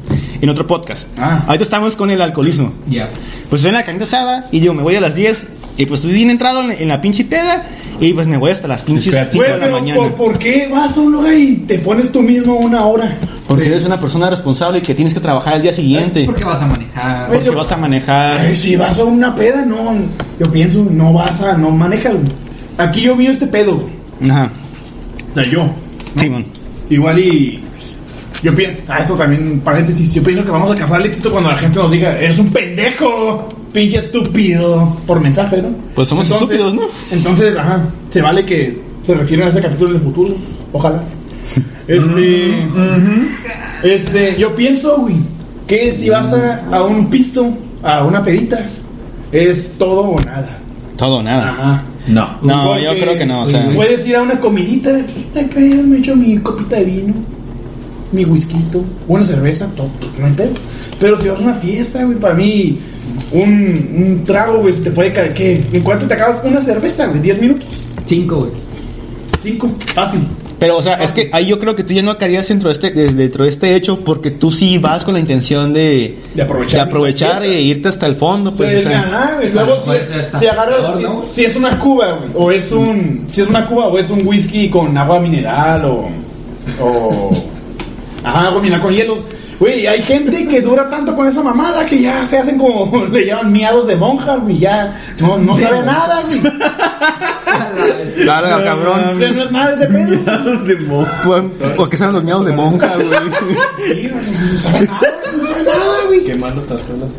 en otro podcast. Ah. Ahorita estamos con el alcoholismo. Ya. Pues estoy en la carnita asada y yo me voy a las 10 y pues estoy bien entrado en, en la pinche peda y pues me voy hasta las pinches Espérate. 5 Güey, de la pero mañana. ¿por, por qué vas a un lugar y te pones tú mismo una hora? Porque eres una persona responsable y que tienes que trabajar al día siguiente. ¿Por qué vas a manejar? Porque vas a manejar. Ay, si vas a una peda, no. Yo pienso, no vas a. No manejas. Aquí yo mío este pedo. Ajá. O sea, yo. Simón. Igual y. Yo pienso. Ah, esto también, paréntesis. Yo pienso que vamos a alcanzar el éxito cuando la gente nos diga: Eres un pendejo, pinche estúpido. Por mensaje, ¿no? Pues somos estúpidos, ¿no? Entonces, ajá. Se vale que se refieran a ese capítulo en el futuro. Ojalá. [laughs] Este. Este, yo pienso, güey, que si vas a, a un pisto, a una pedita, es todo o nada. Todo o nada. Ajá. No. No, Porque yo creo que no, o sea. Puedes ir a una comidita, ay, pedo, me echo mi copita de vino, mi whisky, una cerveza, todo, no hay pedo. Pero si vas a una fiesta, güey, para mí, un, un trago, güey, se te puede caer, ¿qué? ¿En cuánto te acabas una cerveza, güey? ¿10 minutos? Cinco, güey. ¿Cinco? Fácil. Pero, o sea, es que ahí yo creo que tú ya no caerías dentro de este, de- dentro de este hecho porque tú sí vas con la intención de, De aprovechar de aprovechar e irte hasta el fondo. Pues, o sea. ajá, güey. Luego, si, hasta si agarras, si es una cuba, güey, o es un, si es una cuba o es un whisky con agua mineral o, o, ajá, agua mineral con hielos. Güey, hay gente que dura tanto con esa mamada que ya se hacen como, [laughs] le llaman miados de monja, güey, ya no, no sabe nada, güey. [laughs] Claro, O cabrón. sea, no es nada ese pedo. [laughs] de mo- Pues, porque son los miedos de monja, güey. Sí, güey, no sabe nada, no sabe nada, güey. Quemando tatuajes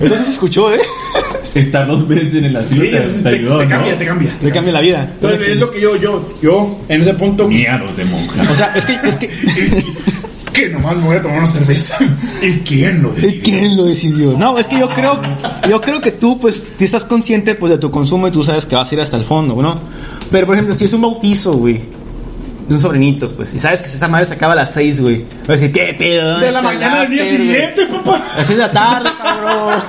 Eso sí [laughs] se escuchó, ¿eh? Estar dos veces en el asilo Sí, te, te ayudó, te ¿no? cambia, te cambia. Le cambia la vida. Entonces, es lo que yo, yo, yo, en ese punto, Miados de monja. O sea, es que, es que, [laughs] que nomás me voy a tomar una cerveza. [laughs] ¿Y quién lo decidió? ¿quién lo decidió? No, es que yo creo, yo creo que tú, pues, estás consciente, pues, de tu consumo y tú sabes que vas a ir hasta el fondo, ¿no? Pero, por ejemplo, si es un bautizo, güey, de un sobrinito, pues, y sabes que esa madre se acaba a las 6, güey, vas a decir, ¿qué pedo? De la ¿Dónde está el mañana del día siguiente, papá. A las 6 de la tarde, [laughs] cabrón.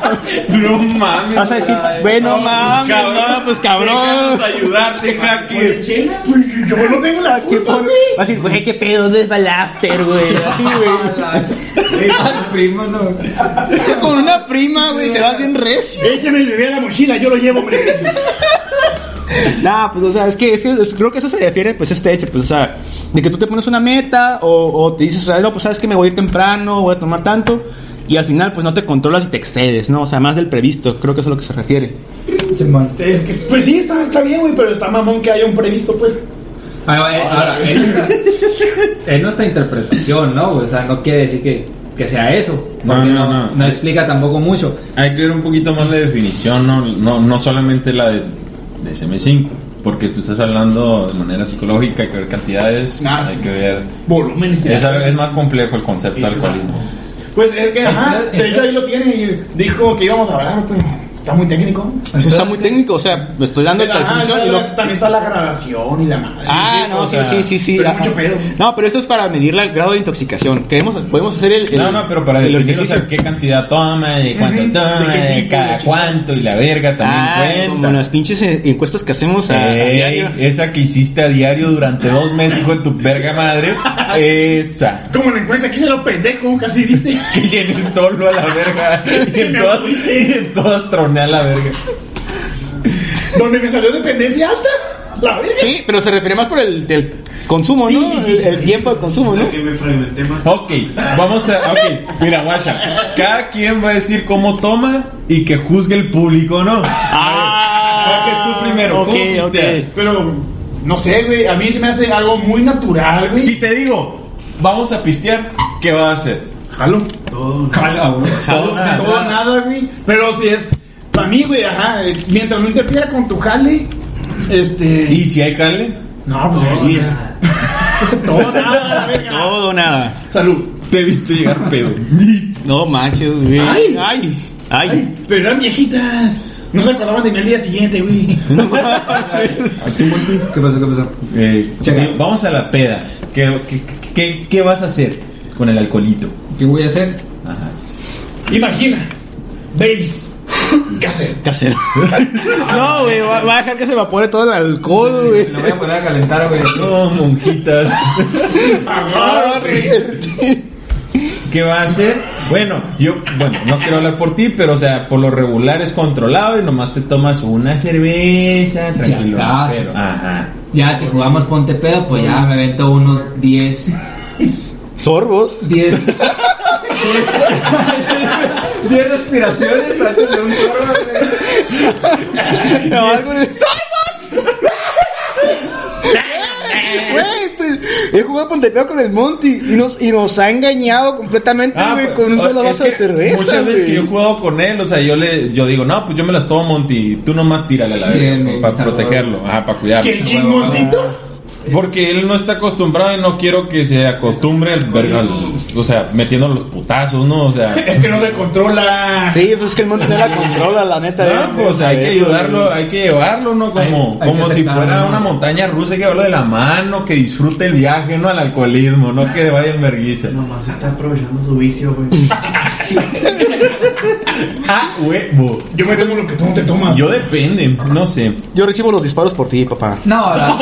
No mames. Vas a decir, bueno, mames, no, pues, cabrón. Déjanos ayudarte, hackers. Pues, yo no tengo la ¿Qué culpa, güey. Vas a decir, güey, ¿qué pedo? ¿Dónde va el after, güey? [laughs] Así, güey. Con una prima, güey, te vas bien recio. Échame el bebé a la mochila, yo lo llevo, hombre. [laughs] [laughs] Nah, pues, o sea, es que, es que creo que eso se refiere, pues, a este hecho, pues, o sea, de que tú te pones una meta o, o te dices, "Ah, no, pues, sabes que me voy a ir temprano, voy a tomar tanto, y al final, pues, no te controlas y te excedes, ¿no? O sea, más del previsto, creo que eso es a lo que se refiere. Simón. Es que, pues sí, está, está bien, güey, pero está mamón que haya un previsto, pues. Ahora, eh, ahora, es nuestra, [laughs] es nuestra interpretación, ¿no? O sea, no quiere decir que, que sea eso. No, Porque no, no, no. no explica tampoco mucho. Hay que ver un poquito más la definición, no, no, no solamente la de, de SM5, porque tú estás hablando de manera psicológica, hay que ver cantidades, Ah, hay sí. que ver... Volúmenes. Es, es más complejo el concepto de alcoholismo. Pues es que, ajá, de hecho ahí lo tiene y dijo que íbamos a hablar, pero está muy técnico. Está muy técnico, o sea, me estoy dando la Ajá, definición y está lo... la- también está la gradación y la madre. Ah, Sí, no, o sí, sea, sí, sí, sí. pero Ah, mucho pedo. No, pero eso es para medir el grado de intoxicación. Queremos, podemos hacer el, el No, no, pero para el definir, o ejercicio. sea, qué cantidad toma, de cuánto Ujú, toma, de qué de, cada de- cuánto y la verga también Ah, cuenta. como las pinches eh, encuestas que hacemos a, a Ey, diario. esa que hiciste a diario durante dos meses, hijo de tu verga madre. [laughs] Esa. Como la encuesta, aquí se lo pendejo, casi dice. [laughs] Que vienes solo a la verga. [laughs] Y en todas, y en todas troné a la verga. Donde me salió dependencia alta. La verga. Sí, pero se refiere más por el, el consumo, Sí, ¿no? sí, sí, el sí, el sí. tiempo de consumo, ¿no? que me fragmenté más. Ok, vamos a. Ok, mira, guacha. Cada quien va a decir cómo toma y que juzgue el público, ¿no? Ah, que es tú primero. ok, ¿Cómo ok. pisteas? Pero, no sé, güey, a mí se me hace algo muy natural, güey. Si te digo, vamos a pistear, ¿qué vas a hacer? jalo. Todo. Todo, nada. todo, nada, güey. Pero si es, para mí, güey, ajá, eh, mientras no interfiera con tu jale, este... ¿Y si hay carne? No, pues ahí, [laughs] todo, nada, la verga. Todo nada. Salud. Te he visto llegar pedo. [laughs] No manches, güey. Ay. ay. Ay. Ay, pero eran viejitas. No se acordaban de mí al día siguiente, güey. [laughs] ¿Qué pasó? ¿Qué pasó? Eh, Checa. eh, vamos a la peda. ¿Qué, qué, qué, qué vas a hacer con el alcoholito? ¿Qué voy a hacer? Ajá. Imagina, veis, ¿qué hacer? Casero. [laughs] no, güey, va, va a dejar que se evapore todo el alcohol, güey. Lo voy a poner a calentar, güey. No, monjitas. [laughs] ¿Qué va a hacer? Bueno, yo, bueno, no quiero hablar por ti, pero o sea, por lo regular es controlado y nomás te tomas una cerveza, tranquilo. pero- ajá. Ya, si jugamos Ponte Pedo, pues ya me avento unos 10. Sorbos. 10. [laughs] 10 respiraciones antes de un sorbo, güey. [laughs] No, algo pues, he jugado Pontepeo con el Monty y nos, y nos ha engañado completamente, güey, pues, con un solo vaso de cerveza, Muchas veces que yo he jugado con él, o sea, yo le yo digo, no, pues yo me las tomo, Monty, tú nomás tírale a la mi para protegerlo, ajá, para cuidarlo. ¡Qué chingoncito! Porque él no está acostumbrado y no quiero que se acostumbre al verga, al- o sea, metiendo los putazos, ¿no? O sea, [laughs] Es que no se controla. Sí, pues es que el mundo no la controla, la neta. no, eh. pues hay que ayudarlo, hay que llevarlo, ¿no? Como, Hay- hay que como si fuera ¿no? una montaña rusa, hay que llevarlo de la mano, que disfrute el viaje, no al alcoholismo, no que vaya en vergüenza. Nomás está aprovechando su vicio, güey. [laughs] Ah, huevo. Yo me tomo lo que tú no te tomas. Yo depende, no sé. Yo recibo los disparos por ti, papá. No, [laughs] ahora.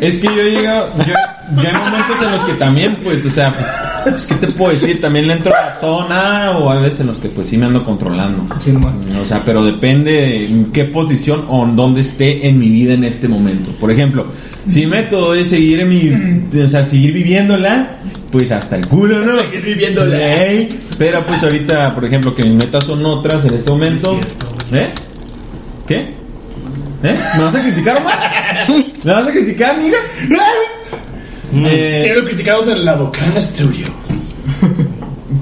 Es que yo he llegado, yo, yo hay momentos en los que también, pues, o sea, pues, pues, ¿qué te puedo decir? También le entro a todo nada o hay veces en los que, pues, sí me ando controlando. Sí, no, O sea, pero depende de en qué posición o en dónde esté en mi vida en este momento. Por ejemplo, si mi método es seguir en mi, o sea, seguir viviéndola, pues hasta el culo, ¿no? Seguir viviéndola. Pero pues ahorita, por ejemplo, que mis metas son otras en este momento. ¿Eh? ¿Qué? ¿Eh? ¿Me vas a criticar, Omar? ¿Me vas a criticar, amiga? Eh, Siendo criticados en la Bocana Studios.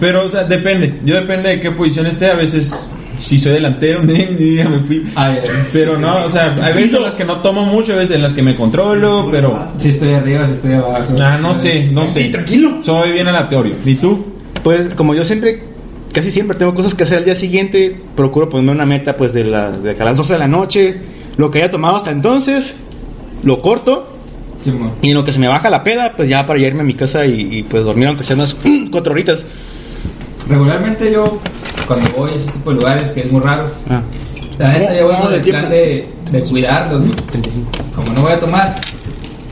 pero, o sea, depende. Yo depende de qué posición esté. A veces, si soy delantero, [laughs] ya me fui. Ay, ay, Pero no, o sea, hay veces en las que no tomo mucho, hay veces en las que me controlo, pero... si estoy arriba, si estoy abajo. Ah, no sé, no Sí, sé. tranquilo. Soy bien aleatorio. ¿Y tú? Pues como yo siempre, casi siempre tengo cosas que hacer al día siguiente, procuro ponerme una meta pues de, las de a las 12 de la noche, lo que haya tomado hasta entonces, lo corto Sí, y en lo que se me baja la peda, pues ya para irme a mi casa y, y, pues dormir aunque sean unas [clears throat] cuatro horitas. Regularmente yo, cuando voy a ese tipo de lugares, que es muy raro, Ah, la neta yo ¿Cómo vengo del tiempo? plan de, de cuidarlos. Como no voy a tomar,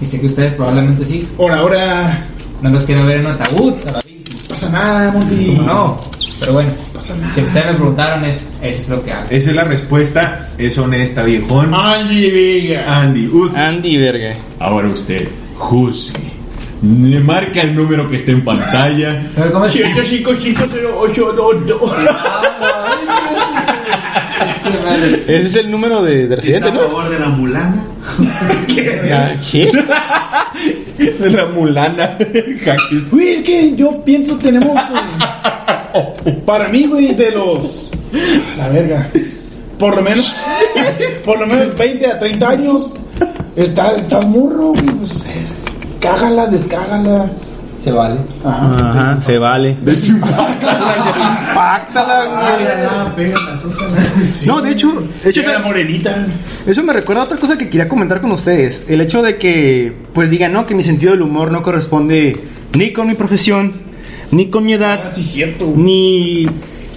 y sé que ustedes probablemente sí, Ahora, ahora. no los quiero ver en un ataúd. a la vida. No pasa nada, Monty. ¿Cómo no? Pero bueno, pasa nada. si ustedes me preguntaron, es, eso es lo que hago. Esa es la respuesta. Es honesta, viejón. Andy Vega. Andy, usted. Andy, verga. Ahora usted, juzgue. Me Marca el número que está en pantalla. Pero ¿cómo es? 1055082. [laughs] Ese es el número de, de Si está residente, a ¿no? favor de la mulana. [laughs] Ah, ¿qué? De la mulana. [laughs] Jaques. Güey, es que yo pienso tenemos. eh, para mí, güey, de los. La verga. Por lo menos. Por lo menos 20 a 30 años. Estás, estás morro, güey. Pues, eh, cágala, descágala. Se vale. Ajá. Ajá, se vale. Desimpáctala, güey. Ah. No, de hecho, de hecho, la morenita. Eso me recuerda a otra cosa que quería comentar con ustedes. El hecho de que, pues digan, no, que mi sentido del humor no corresponde ni con mi profesión, ni con mi edad, Ah, sí, cierto. ni.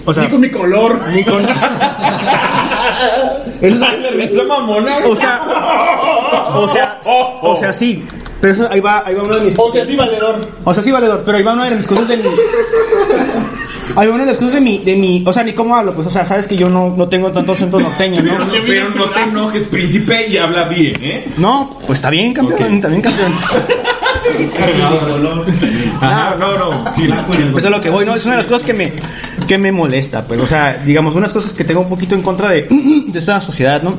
O sea, Ni con mi color. ni con. [laughs] Eso es- Esa mamona. o sea, o sea, [laughs] o sea, sí. Pero eso, ahí va, ahí va uno de mis. O sea, sí, valedor. O sea, sí, valedor, pero ahí va una de mis cosas de mi. [laughs] Ahí va una de las cosas de mi, de mi. O sea, ni cómo hablo, pues, o sea, sabes que yo no, no tengo tanto acento norteño, ¿no? [laughs] Pero no te enojes, príncipe, y habla bien, ¿eh? No, pues está bien, campeón, también campeón. Cargado de color. Ajá, no, no. Sí, el Pues es lo que voy, ¿no? Es una de las cosas que me, que me molesta, pues, o sea, digamos, unas cosas que tengo un poquito en contra de, [clears throat] de esta sociedad, ¿no?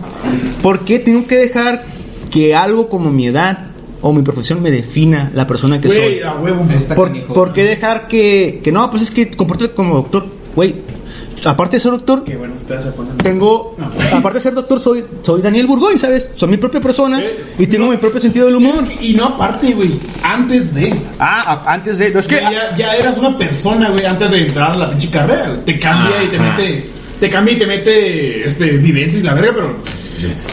¿Por qué tengo que dejar que algo como mi edad o mi profesión me defina la persona que Güey, soy? a huevo. ¿Por, canijo. por qué dejar que, que no, pues es que compórtate como doctor, güey? Aparte de ser doctor, Qué ponen. tengo, aparte de ser doctor, soy, soy Daniel Burgoy, ¿sabes? Soy mi propia persona y tengo no. mi propio sentido del humor. Y no aparte, güey. Antes de. Ah, a- antes de, no es que, ya, ya eras una persona, güey, antes de entrar a la pinche carrera. Te cambia y te mete. Te cambia y te mete este vivencia y la verga, pero.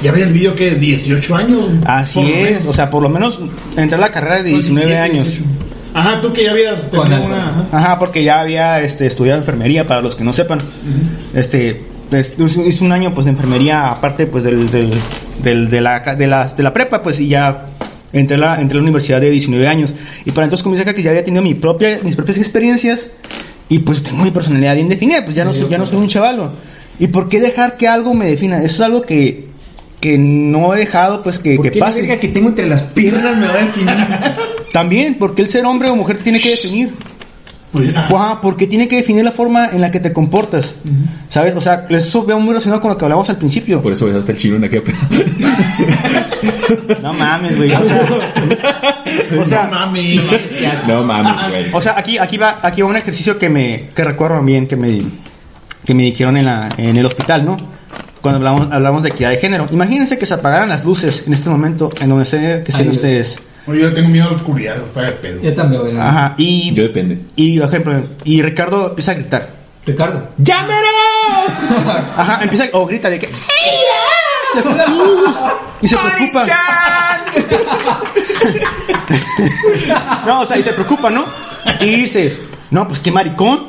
Ya habías vivido que 18 años. así es, menos. o sea, por lo menos entré a la carrera de 19 17, años. 18. Ajá, tú que ya habías tenido una. ajá. Ajá, porque ya había este, estudiado enfermería, para los que no sepan. Este, hice un año pues de enfermería, aparte pues del, del, del- de, la, de, la, de la prepa, pues y ya entré a la, entré a la universidad de 19 años. Y para entonces comencé acá que ya había tenido mi propia, mis propias experiencias y pues tengo mi personalidad bien definida, pues ya no, soy, ya no soy un chavalo. ¿Y por qué dejar que algo me defina? Eso es algo que, que no he dejado pues que, que pase. que tengo entre las piernas me va a definir? [laughs] También, porque el ser hombre o mujer te tiene que definir. Pues, ah, porque tiene que definir la forma en la que te comportas. ¿Sabes? O sea, eso veo muy relacionado con lo que hablamos al principio. Por eso ves hasta el chino en aquella No mames, güey. O sea, [laughs] o no sea, mames. No mames, güey. o sea, aquí, aquí va, aquí va un ejercicio que me, que recuerdo bien que me, que me dijeron en la, en el hospital, ¿no? Cuando hablamos, hablamos de equidad de género. Imagínense que se apagaran las luces en este momento en donde esté- que estén Ay, ustedes. Yo tengo miedo a la oscuridad, fuera de pedo. Yo también. Ajá, y... Yo depende. Y, por ejemplo, y Ricardo empieza a gritar. Ricardo. ¡Llámero! [laughs] Ajá, empieza o grita de que [laughs] se fue la luz y se preocupa. [laughs] no, o sea, y se preocupa, ¿no? Y dices, no, pues qué maricón.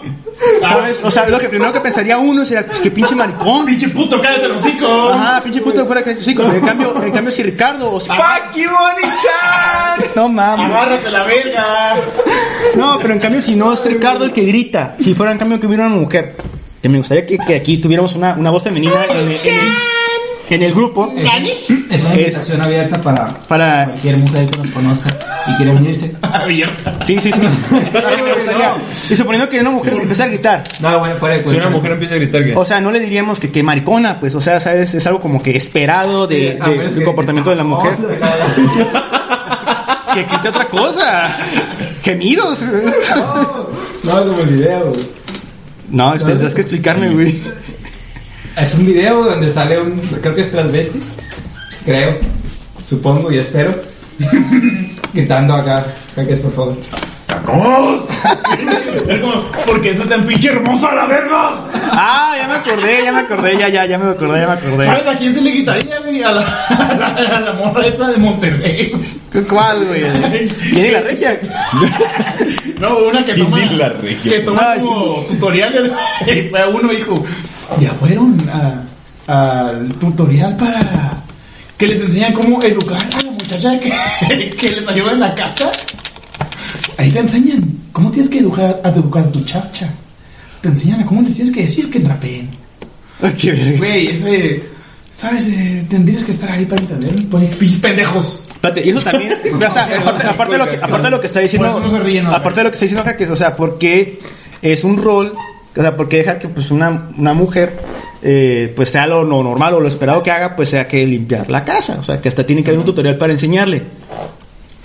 ¿Sabes? O sea, lo que primero que pensaría uno sería, pues qué pinche maricón. Pinche puto, cállate los hocico. Ajá, pinche puto fuera que sí, en cambio, en cambio si Ricardo o si ¡Fuck you, Oni-chan! no mames. Agárrate la verga. No, pero en cambio si no es Ricardo el que grita, si fuera en cambio que hubiera una mujer, que me gustaría que, que aquí tuviéramos una, una voz femenina en el, en el- en el grupo Es, es una Es- invitación abierta para, para cualquier mujer que nos conozca y quiera unirse. [laughs] Abierta. Sí, sí, sí. [laughs] Y suponiendo que una mujer empieza a gritar. No, bueno, fuera de Si una mujer empieza a gritar que... O sea, no le diríamos que, que maricona, pues, o sea, ¿sabes? Es algo como que esperado de, menos del que- comportamiento de la mujer. [laughs] Que grite otra cosa. Gemidos. No, como el video, güey. No, tendrás que explicarme, güey. Es un video donde sale un. Creo que es transvesti. Creo. Supongo y espero. [laughs] Gritando acá. Acá es por favor. ¡Tacos! Porque eso es tan pinche hermoso a la verga. Ah, ya me acordé, ya me acordé, ya, ya, ya me acordé, ya me acordé. ¿Sabes a quién se le gritaría, güey? A la, [laughs] a la, a la morra esta de Monterrey. ¿Cuál, güey? ¿Quién es la regia? No, una que Cindy toma. la Regia. Que toma Ah, como tutorial. Y [laughs] fue a uno y dijo: Ya fueron al tutorial para. Que les enseñan cómo educar a la muchacha que, [laughs] que les ayuda en la casa. Ahí te enseñan cómo tienes que educar a, educar a tu chacha. Te enseñan a cómo les tienes que decir que trapeen. Güey, ese. ¿Sabes? Eh, tendrías que estar ahí para entender. Pues, pendejos. Espérate, y eso también, [laughs] o sea, aparte, aparte de lo que, aparte de lo que está diciendo, no se ríen, ¿no? aparte de lo que está diciendo Jaques, o sea, porque es un rol, o sea, porque deja que pues una, una mujer, eh, pues sea lo, lo normal o lo esperado que haga, pues sea que limpiar la casa, o sea, que hasta tiene que haber un tutorial para enseñarle.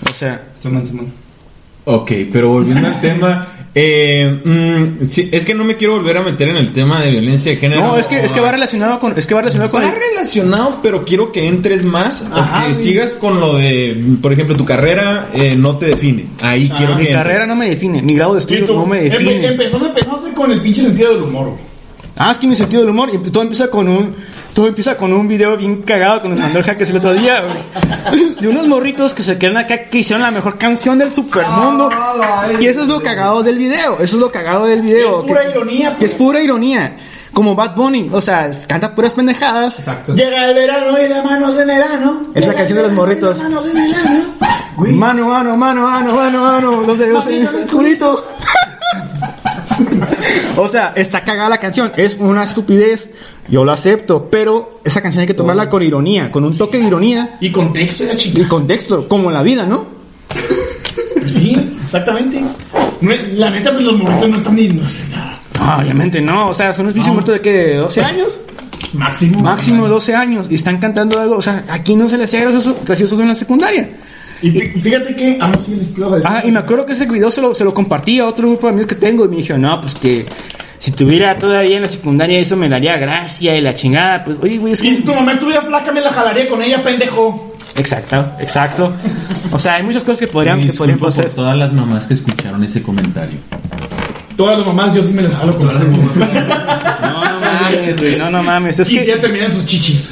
O sea, Simón, Simón. Ok, pero volviendo al tema, eh, mm, sí, es que no me quiero volver a meter en el tema de violencia de género. no, es que, es que va relacionado con, es que va relacionado con Va el- relacionado, pero quiero que entres más o Ajá, que sigas con lo de, por ejemplo, tu carrera eh, no te define. Ahí Ah, quiero que mi entres. carrera no me define, mi grado de estudio tú, no me empe- define. Empezando, empezaste con el pinche sentido del humor, güey. Ah, es que mi sentido del humor, y todo empieza con un, todo empieza con un video bien cagado que nos mandó el Jaques el otro día, güey. De unos morritos que se creen acá que hicieron la mejor canción del supermundo. Y eso es lo cagado del video, eso es lo cagado del video. Es pura que- ironía, Que pues. es pura ironía. Como Bad Bunny, o sea, canta puras pendejadas. Exacto. Llega el verano y de manos en el ano. Es la canción de los morritos. Manos en el ano. Güey, Mano, mano, mano, mano, mano, mano, los dedos en el culito. [laughs] O sea, está cagada la canción, es una estupidez, yo lo acepto, pero esa canción hay que tomarla con ironía, con un toque de ironía Y contexto y la y chica. contexto, como en la vida, ¿no? Sí, exactamente. No la neta, pues los morritos no están ni. No sé, nada. Ah, obviamente no, o sea, son unos bichos No. muertos de qué, de 12 años, Máximo. máximo 12 años, y están cantando algo, o sea, aquí no se les hacía gracioso, gracioso en la secundaria. Y fí- fíjate que. Ah, no, sí, ¿qué ibas a? Ah, y me acuerdo que ese video se lo, se lo compartí a otro grupo de amigos que tengo y me dijeron, no, pues que si tuviera todavía en la secundaria eso me daría gracia y la chingada, pues, oye, güey, es que... Y si tu mamá estuviera flaca, me la jalaría con ella, pendejo. Exacto, exacto. O sea, hay muchas cosas que podrían, que podrían disculpo pasar. por todas las mamás que escucharon ese comentario. Todas las mamás, yo sí me las jalo con las No, no mames, güey, no, no mames. Es Y si ya terminan sus chichis.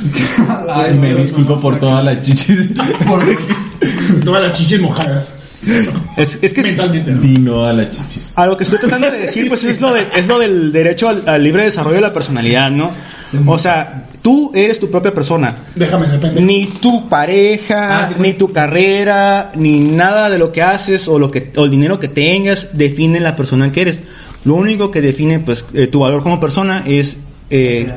Me disculpo por todas las chichis. Todas las chichis mojadas. Es, es que Mentalmente, ¿no? Dino a las chichis. a lo que estoy tratando de decir, pues es lo, de, es lo del derecho al, al libre desarrollo de la personalidad, ¿no? O sea, tú eres tu propia persona. Déjame ser pendejo. Ni tu pareja, Ah, sí, ni tu carrera, ni nada de lo que haces o lo que o el dinero que tengas define la persona que eres. Lo único que define pues eh, tu valor como persona es eh,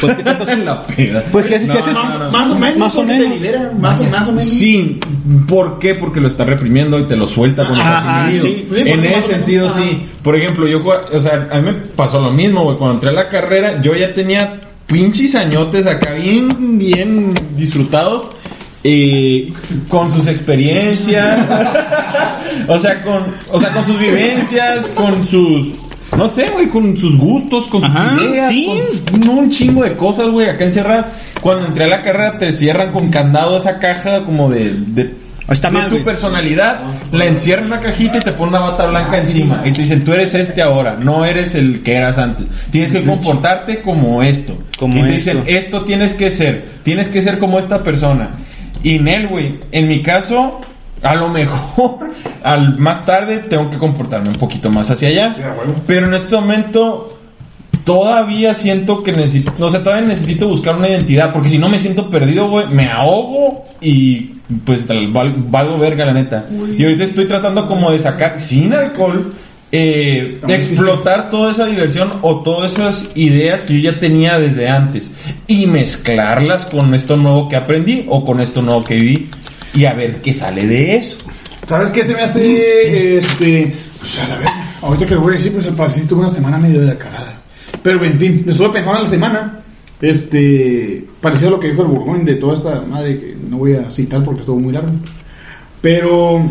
pues, ¿qué tanto haces? La peda. Pues si haces, si haces- Más, o menos. Más o menos. libera, Más, o- más o menos. Sí, ¿por qué? Porque lo está reprimiendo y te lo suelta cuando Ajá, sí, sí, En ese menos, sentido, sí. Por ejemplo, yo, o sea, a mí me pasó lo mismo, güey. Cuando entré a la carrera, yo ya tenía pinches añotes acá bien, bien disfrutados. eh, con sus experiencias, [laughs] o sea, con, o sea, con sus vivencias, con sus, no sé, güey, con sus gustos, con Ajá, sus ideas, sí. con un chingo de cosas, güey, acá encerradas. Cuando entré a la carrera te cierran con candado esa caja como de, de Está mal, tu personalidad, la encierra en una cajita y te pone una bata blanca encima. Y te dicen, tú eres este ahora, no eres el que eras antes. Tienes que comportarte como esto. Como y te esto. dicen, esto tienes que ser. Tienes que ser como esta persona. Y Nel, güey, en mi caso, a lo mejor, [laughs] al más tarde, tengo que comportarme un poquito más hacia allá. Pero en este momento, todavía siento que necesito, no sé, todavía necesito buscar una identidad, porque si no me siento perdido, güey, me ahogo y pues tal, val- valgo verga, la neta. Y ahorita estoy tratando como de sacar, sin alcohol, eh, de explotar toda esa diversión o todas esas ideas que yo ya tenía desde antes. Y mezclarlas con esto nuevo que aprendí o con esto nuevo que viví y a ver qué sale de eso. ¿Sabes qué se me hace? Este. Pues a la verga. Ahorita que lo voy a decir, pues al parecer tuve una semana medio de la cagada. Pero en fin, estuve pensando en la semana. Este. Parecido a lo que dijo el Burgón de toda esta madre que no voy a citar porque estuvo muy largo. Pero.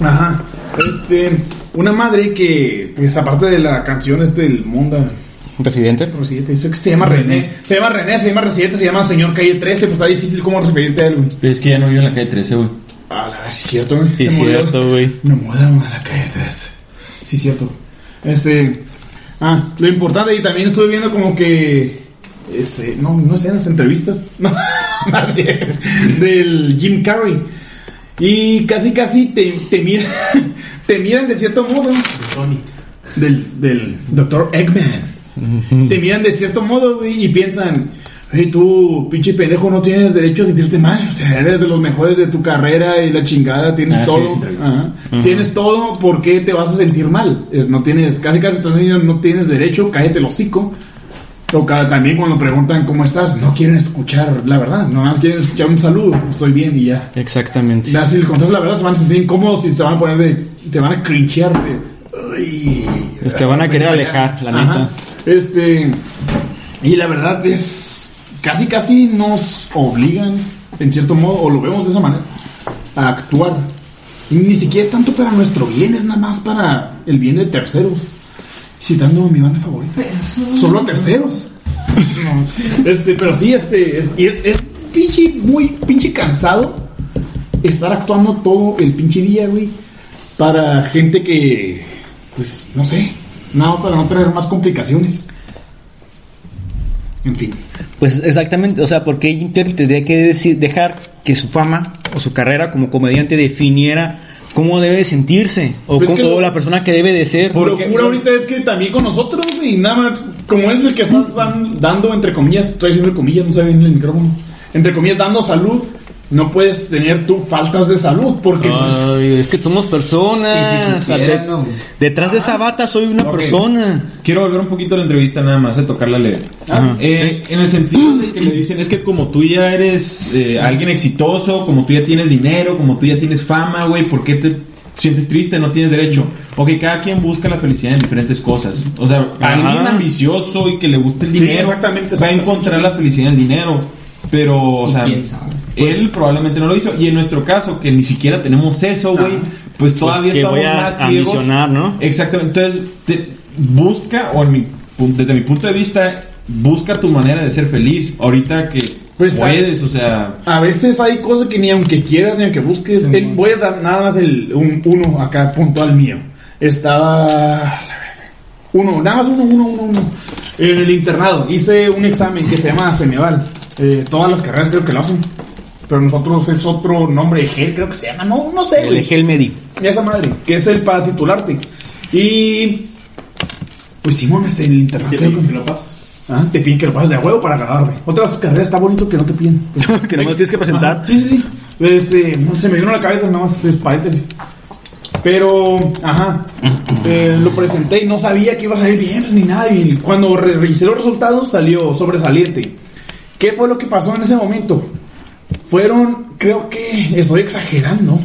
Ajá. Este. Una madre que, pues aparte de la canción este del Monda. Residente. Residente, dice que se llama René. Se llama René, se llama Residente, se llama Señor Calle 13. Pues está difícil cómo referirte a él, güey. Es que ya no vivo en la calle 13, güey. A la vez, sí, es cierto, güey. Sí, Se es cierto, güey. No mudamos a la calle 3. Sí, cierto. Este. Ah, lo importante, y también estuve viendo como que. Este, no, no sé, las entrevistas. [laughs] No, del Jim Carrey. Y casi, casi te, te miran. [laughs] Te miran de cierto modo. Del, del Dr. Eggman. Te miran de cierto modo, güey, y piensan. Hey, tú, pinche pendejo, no tienes derecho a sentirte mal. O sea, eres de los mejores de tu carrera y la chingada, tienes Ah, todo. sí. Ajá. Tienes todo, ¿por qué te vas a sentir mal? No tienes, casi casi estás diciendo, no tienes derecho, cállate el hocico. O también cuando preguntan cómo estás, no quieren escuchar la verdad, nomás quieren escuchar un saludo, estoy bien y ya. Exactamente. Ya, si les contestas la verdad, se van a sentir incómodos y se van a poner de, te van a crinchear. de. Te van a querer alejar, la neta. Este, y la verdad es, casi casi nos obligan, en cierto modo, o lo vemos de esa manera, a actuar. Y ni siquiera es tanto para nuestro bien, es nada más para el bien de terceros. Citando a mi banda favorita. Solo a terceros. Este, pero sí, este, es, y es, es pinche, muy pinche cansado estar actuando todo el pinche día, güey, para gente que, pues, no sé, nada para no tener más complicaciones. En fin. Pues exactamente, o sea, porque Jim Carrey tendría que dejar que su fama o su carrera como comediante definiera cómo debe sentirse o, Pues cómo- lo- o la persona que debe de ser. Lo locura ahorita es que también con nosotros, güey, nada más, como es el que estás dan- dando, entre comillas, estoy diciendo comillas, no saben el micrófono, entre comillas, dando salud, no puedes tener tú faltas de salud, porque pues, Ay, es que somos personas. Y si supieran, De- no. Detrás de esa bata soy una persona. Quiero volver un poquito a la entrevista nada más, a tocarla leve. Ajá. Eh, En el sentido de que le dicen, es que como tú ya eres eh, alguien exitoso, como tú ya tienes dinero, como tú ya tienes fama, güey, ¿por qué te sientes triste? No tienes derecho. Ok, cada quien busca la felicidad en diferentes cosas. O sea, alguien ambicioso y que le guste el Sí, dinero exactamente, va a encontrar la felicidad en el dinero. Pero, o ¿Y sea, quién sabe? Él probablemente no lo hizo. Y en nuestro caso, que ni siquiera tenemos eso, güey, pues todavía que estamos voy a más ciegos. ambicionar, ¿no? Exactamente. Entonces, te- busca, o en mi, desde mi punto de vista, busca tu manera de ser feliz. Ahorita que Pues, puedes, o sea. a veces hay cosas que ni aunque quieras ni aunque busques, Sí, el- no. voy a dar nada más el, un, uno acá puntual mío, estaba, uno, nada más uno, uno, uno, uno, en el internado, hice un examen que se llama Semeval, Eh, todas las carreras creo que lo hacen, pero nosotros es otro nombre, GEL creo que se llama, no, no sé, El. Egel Medi. esa madre, que es el para titularte. Y pues Simón, este el internado. creo que- lo pasas. Ah, te piden que lo pases de huevo para graduarte. Otras carreras está bonito que no te piden. [laughs] Que nomás tienes que presentar. Ajá, Sí, sí, sí. Este, no, se me vino a la cabeza nada más, pues, paréntesis. Pero, ajá, eh, lo presenté y no sabía que iba a salir bien ni nada. Y cuando re- revisé los resultados salió sobresaliente. ¿Qué fue lo que pasó en ese momento? Fueron, creo que estoy exagerando.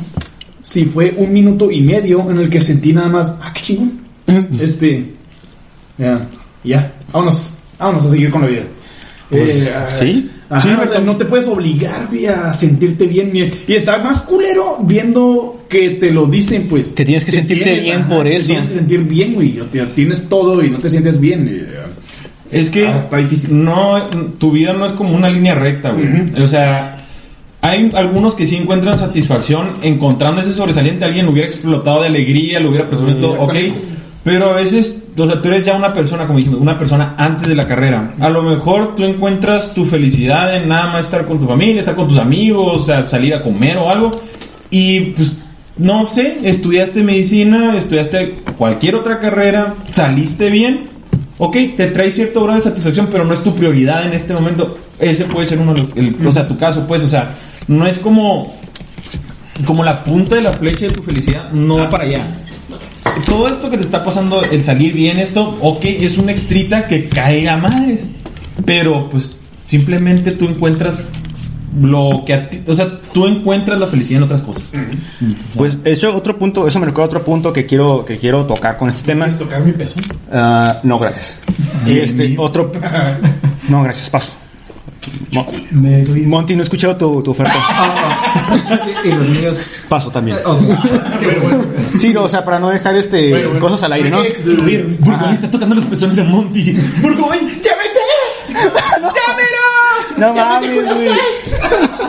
Si fue un minuto y medio en el que sentí nada más, ah, qué chingón. este, ya, ya, vámonos, vámonos a seguir con la vida. Eh, ah, ¿sí? Ajá, Sí, o sea, no te puedes obligar güey, a sentirte bien. ni- Y está más culero viendo que te lo dicen, pues. Que tienes que sentirte bien por te eso. Tienes que sentir bien, güey. o te- Tienes todo y no te sientes bien. y, Es que Ah, está difícil. no, tu vida no es como una línea recta, güey. O sea, Hay algunos que sí encuentran satisfacción encontrando ese sobresaliente. Alguien lo hubiera explotado de alegría, lo hubiera presumido todo, ok. Pero a veces, o sea, tú eres ya una persona, como dijimos, una persona antes de la carrera. A lo mejor tú encuentras tu felicidad en nada más estar con tu familia, estar con tus amigos, o sea, salir a comer o algo. Y pues, no sé, estudiaste medicina, estudiaste cualquier otra carrera, saliste bien. Ok, te trae cierto grado de satisfacción, pero no es tu prioridad en este momento. Ese puede ser uno de los, el- o sea, tu caso, pues, o sea, no es como, como la punta de la flecha de tu felicidad, no va para allá. Todo esto que te está pasando, el salir bien, esto, ok, es una extrita que cae a madres. Pero, pues, simplemente tú encuentras lo que a ti, o sea, tú encuentras la felicidad en otras cosas. Pues, de hecho, otro punto, eso me recuerda a otro punto que quiero, que quiero tocar con este tema. ¿Puedes tocar mi peso? Ah, no, gracias. Este, otro. [laughs] No, gracias, paso. Mo- Monty, no he escuchado tu, tu oferta. [laughs] y los míos. Paso también. Oh, Sí, no, o sea, para no dejar este cosas al aire, ¿no? Burgoyne está tocando los pezones a Monty. Burgoyne, ¡ya vete! [laughs] No mames, güey.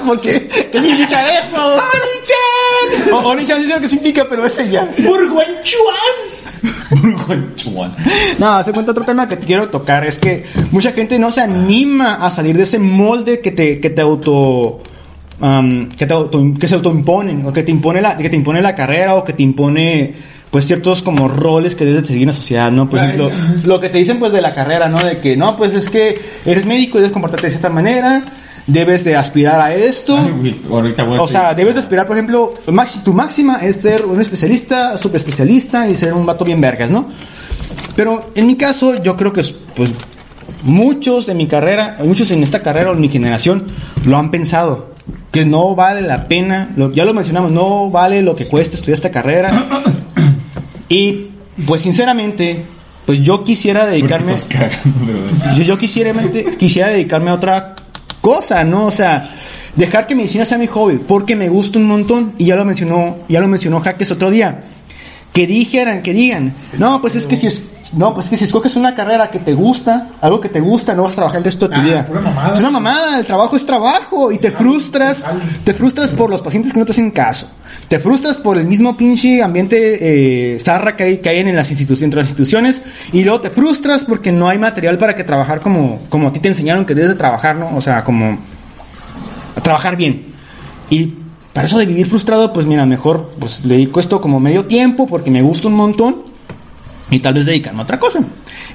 ¿Por qué? ¿Qué significa eso? ¡Oni-chan! Oni-chan sí sé lo que significa, pero ese ya. ¡Burgoyne Chuan! [laughs] Burgoyne Chuan. No, se cuenta otro tema que te quiero tocar. Es que mucha gente no se anima a salir de ese molde que te, que te auto. am, que, te auto- que se autoimponen, o que te impone la, que te impone la carrera, o que te impone pues ciertos como roles que debes de seguir en la sociedad, ¿no? Por ejemplo, lo que te dicen pues de la carrera, ¿no? De que no, pues es que eres médico y debes comportarte de cierta manera, debes de aspirar a esto. Ay, güey, ahorita voy a O sea, debes de aspirar, por ejemplo, tu máxima es ser un especialista, super especialista y ser un vato bien vergas, ¿no? Pero en mi caso, yo creo que, pues, muchos de mi carrera, muchos en esta carrera o en mi generación, lo han pensado. Que no vale la pena, lo- ya lo mencionamos, no vale lo que cuesta estudiar esta carrera. [clears throat] Y, pues, sinceramente, pues yo quisiera dedicarme. Yo, yo quisiera, quisiera dedicarme a otra cosa, ¿no? O sea, dejar que medicina sea mi hobby, porque me gusta un montón. Y ya lo mencionó, ya lo mencionó Jaques otro día. Que dijeran, que digan, no, pues es que si es, no, pues es que si escoges una carrera que te gusta, algo que te gusta, no vas a trabajar el resto de tu Ah, vida. mamada. Es una mamada, el trabajo es trabajo y te frustras, te frustras por los pacientes que no te hacen caso. Te frustras por el mismo pinche ambiente eh, zarra que hay, que hay en las instituciones, entre las instituciones y luego te frustras porque no hay material para que trabajar como, como a ti te enseñaron que debes de trabajar, ¿no? O sea, como a trabajar bien. Y para eso de vivir frustrado, pues mira, mejor pues le dedico esto como medio tiempo porque me gusta un montón y tal vez dedicarme a otra cosa.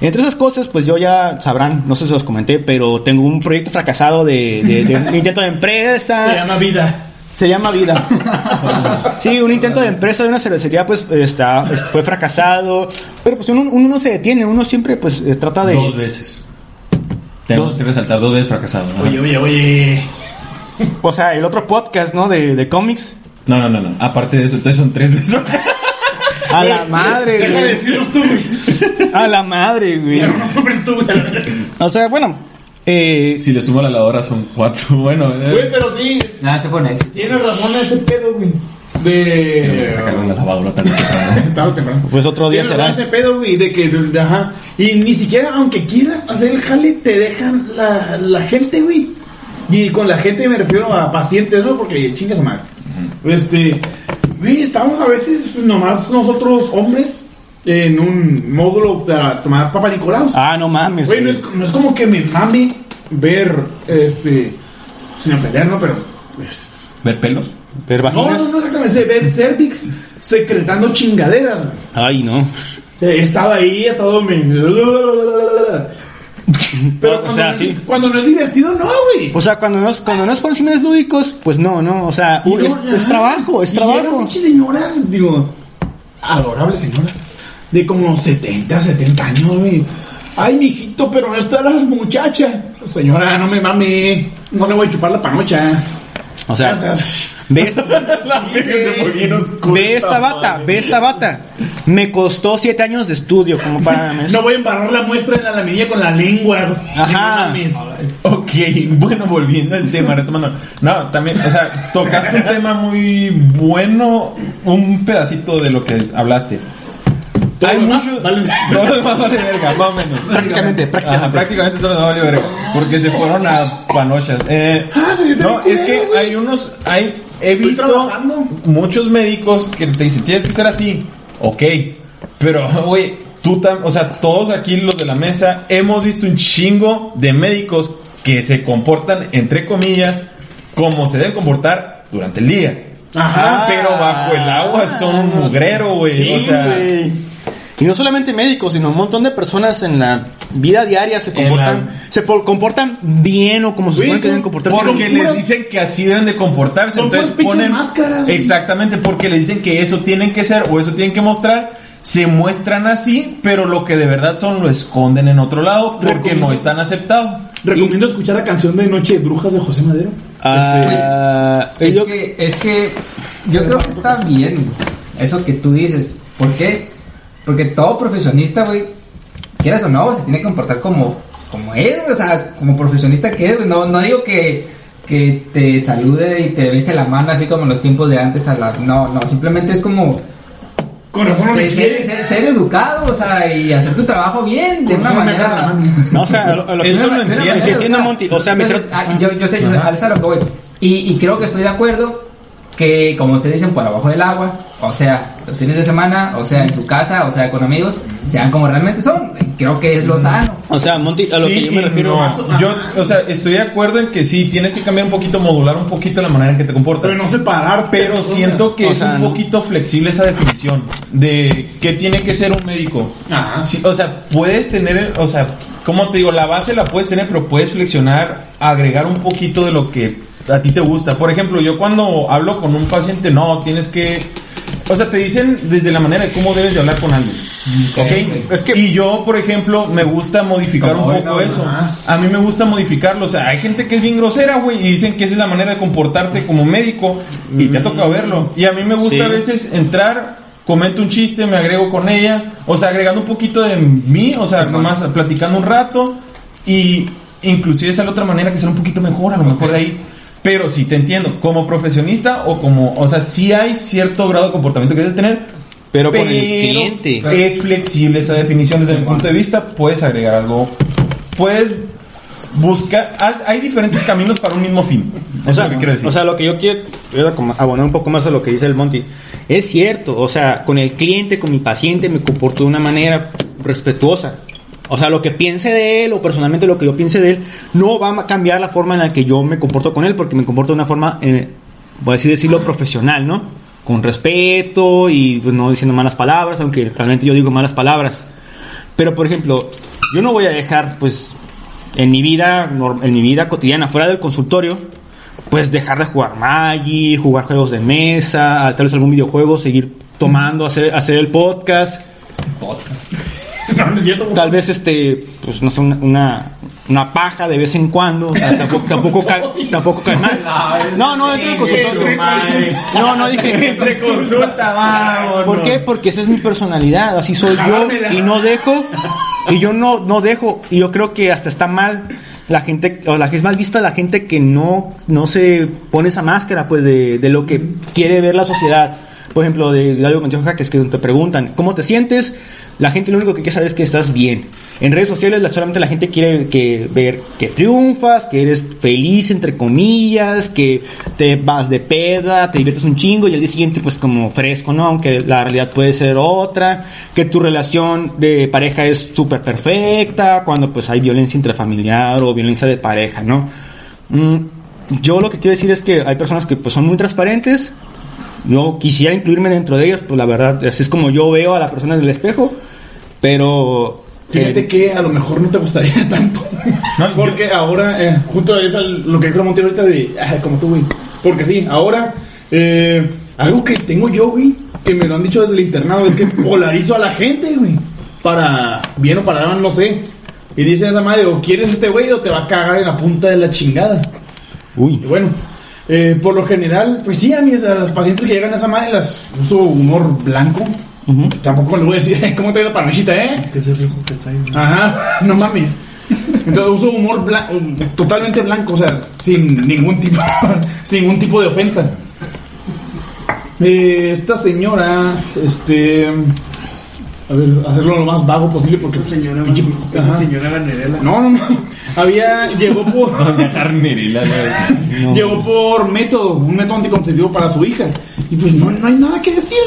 Entre esas cosas, pues yo ya sabrán, no sé si los comenté, pero tengo un proyecto fracasado de, de- de un [laughs] intento de empresa. Se llama vida. Se llama vida. Sí, un intento de empresa de una cervecería pues está fue fracasado, pero pues uno, uno no se detiene, uno siempre pues eh, trata de Dos veces. Tenemos Dos. que resaltar dos veces fracasado. ¿no? Oye, oye, oye. [laughs] o sea, el otro podcast, ¿no? de, de cómics. No, no, no, no. Aparte de eso, entonces son tres veces. [laughs] A la [laughs] madre, Deja de güey. decirlos tú, güey. A la madre, güey. Ya no nombres tú, güey. O sea, bueno, eh, si le sumo la lavadora son cuatro. Bueno, eh, Güey, pero sí, Nada, se pone éxito. tiene razón ese pedo, güey. tenemos que sacarlo de la De. lavadora tarde temprano. Temprano. pues otro día será. ese pedo, güey, de que, ajá. Y ni siquiera, aunque quieras hacer el jale, te dejan la, la gente, güey. Y con la gente me refiero a pacientes, ¿no? Porque chingas madre. Este, güey, estamos a veces nomás nosotros hombres en un módulo para tomar Papa Nicolás. Ah, no mames. Güey, no es, no es como que me mame ver, este, sin ofender, ¿no? Pero, pues, ¿Ver pelos? Ver no, vaginas. no, no exactamente, ver cervix secretando chingaderas, güey. Ay, no. Estaba ahí, ha [laughs] Pero O cuando, sea, no es- sí. cuando no es divertido, no, güey. O sea, cuando no es, cuando no es por fines lúdicos, pues no, no. O sea, Y es, trabajo, es y trabajo. pinches señoras, digo, adorables señoras, de como 70, 70 años, güey. Ay, mijito, pero no está la muchacha. Señora, no me mame. No le voy a chupar la panocha. O sea, O sea, ve [laughs] esta, la verga se fue bien oscura ve esta bata, madre. ve esta bata. Me costó siete años de estudio como para... [laughs] No voy a embarrar la muestra en la laminilla con la lengua. Ajá. Ok, bueno, volviendo al tema, retomando. No, también, o sea, tocaste un tema muy bueno, un pedacito de lo que hablaste. Todo hay lo demás muchos. vale- Todo lo demás vale verga, más o menos. Prácticamente, [laughs] prácticamente. Ajá, prácticamente todo lo demás vale verga. Porque se fueron a panochas. Eh, Ah, no, es que hay unos. Hay, he visto muchos médicos que te dicen, tienes que ser así. Ok. Pero, [laughs] güey, tú. O sea, todos aquí los de la mesa hemos visto un chingo de médicos que se comportan, entre comillas, como se deben comportar durante el día. Ajá. Pero bajo el agua son un mugrero, güey. Sí, o sea. Y no solamente médicos, sino un montón de personas en la vida diaria se comportan, la- se por- comportan bien o como se supone que deben comportarse. Porque les puras- dicen que así deben de comportarse. son entonces ponen. máscaras, exactamente, porque les dicen que eso tienen que ser o eso tienen que mostrar. Se muestran así, pero lo que de verdad son lo esconden en otro lado porque Recomiendo- no están aceptados. Recomiendo escuchar la canción de Noche de Brujas de José Madero. Ah, Es yo- que, es que yo creo que está bien eso que tú dices. ¿Por qué? Porque todo profesionista, güey, quieras o no, se tiene que comportar como, como es, o sea, como profesionista que es, güey. No, no digo que, que te salude y te bese la mano así como en los tiempos de antes. A la, no, no, simplemente es como no ser, quiere. ser- ser- ser educado, o sea, y hacer tu trabajo bien, de una manera. no, o sea, lo, lo que Eso yo- una entiendo. Monty. O sea, Entonces, tra- ah, yo, yo sé, yo sé, a lo que voy. Y, y creo que estoy de acuerdo que, como ustedes dicen, por abajo del agua, o sea, los fines de semana, o sea, en su casa, o sea, con amigos, sean como realmente son. Creo que es lo sano. o sea, Monty, a lo Sí que yo me refiero. no. Yo, o sea, estoy de acuerdo en que sí, tienes que cambiar un poquito, modular un poquito la manera en que te comportas. Pero no separar. Pero siento que O es un no. poquito flexible esa definición de qué tiene que ser un médico. Ajá. Sí, o sea, puedes tener, o sea, como te digo, la base la puedes tener, pero puedes flexionar, agregar un poquito de lo que a ti te gusta. Por ejemplo, yo cuando hablo con un paciente, no, tienes que, o sea, te dicen desde la manera de cómo debes de hablar con alguien. ¿Ok? güey. Es que- y yo, por ejemplo, me gusta modificar un poco ¿no? eso. A mí me gusta modificarlo. O sea, hay gente que es bien grosera, güey, y dicen que esa es la manera de comportarte como médico. Y te ha tocado verlo. Y a mí me gusta Sí. a veces entrar, comento un chiste, me agrego con ella. O sea, agregando un poquito de mí, o sea, nomás platicando un rato. Y inclusive esa es la otra manera que será un poquito mejor, a lo mejor de ahí. Pero sí te entiendo, como profesionista o como, o sea, sí hay cierto grado de comportamiento que debes tener, Pero con el cliente. es flexible esa definición desde mi punto de vista. Puedes agregar algo. Puedes buscar. hay- diferentes caminos para un mismo fin. O sea, lo que quiero decir. o sea, lo que yo quiero, quiero abonar un poco más a lo que dice el Monty. Es cierto, o sea, con el cliente, con mi paciente, me comporto de una manera respetuosa. O sea, lo que piense de él o personalmente lo que yo piense de él no va a cambiar la forma en la que yo me comporto con él porque me comporto de una forma, eh, por así decirlo, profesional, ¿no? Con respeto y pues, no diciendo malas palabras, aunque realmente yo digo malas palabras. Pero, por ejemplo, yo no voy a dejar, pues, en mi vida, en mi vida cotidiana, fuera del consultorio, pues dejar de jugar Magic, jugar juegos de mesa, tal vez algún videojuego, seguir tomando, hacer, hacer el podcast, No, no es cierto. tal vez este, pues no sé, una, una, una paja de vez en cuando, o sea, [laughs] tampoco, tampoco, cae, tampoco cae mal. No, no, dentro del consultorio. No, no dije. Entre consulta, vamos. ¿Por qué? Porque esa es mi personalidad, así soy yo y no dejo y yo no no dejo y yo creo que hasta está mal la gente o la que es mal vista la gente que no no se pone esa máscara pues de, de lo que quiere ver la sociedad. Por ejemplo, de, de algo que mencionó Jaque, es que te preguntan, ¿cómo te sientes? La gente lo único que quiere saber es que estás bien. En redes sociales la- solamente la gente quiere que ver que triunfas, que eres feliz entre comillas, que te vas de peda, te diviertes un chingo y al día siguiente pues como fresco, ¿no? Aunque la realidad puede ser otra, que tu relación de pareja es súper perfecta, cuando pues hay violencia intrafamiliar o violencia de pareja, ¿no? Mm, yo lo que quiero decir es que hay personas que pues son muy transparentes, yo quisiera incluirme dentro de ellos, pues la verdad, así es como yo veo a la persona en el espejo, pero... Fíjate eh, que a lo mejor no te gustaría [laughs] tanto. No, porque ahora, eh, justo es lo que creo Monty ahorita de, ah, como tú, güey. Porque sí, ahora, eh, algo que tengo yo, güey, que me lo han dicho desde el internado, es que [laughs] polarizo a la gente, güey. Para bien o para mal, no sé. Y dice esa madre, o quieres este güey o te va a cagar en la punta de la chingada. Uy, Y bueno, eh, por lo general, pues sí, a mis a las pacientes que llegan a esa madre las uso humor blanco. Ujú. Tampoco les voy a decir, [laughs] ¿cómo te va la panochita, eh? Que ese rico que trae. Ajá, [laughs] no mames. Entonces uso humor bla- totalmente blanco, o sea, sin ningún tipo, [laughs] sin ningún tipo de ofensa. Eh, esta señora, este, A ver, hacerlo lo más vago posible porque... Esa señora, pinche- esa Ajá. señora Vanerela. No, no, no. Había... Llegó por... [laughs] Güey. [laughs] Llegó por método, un método anticonceptivo para su hija. Y pues no, no hay nada que decir.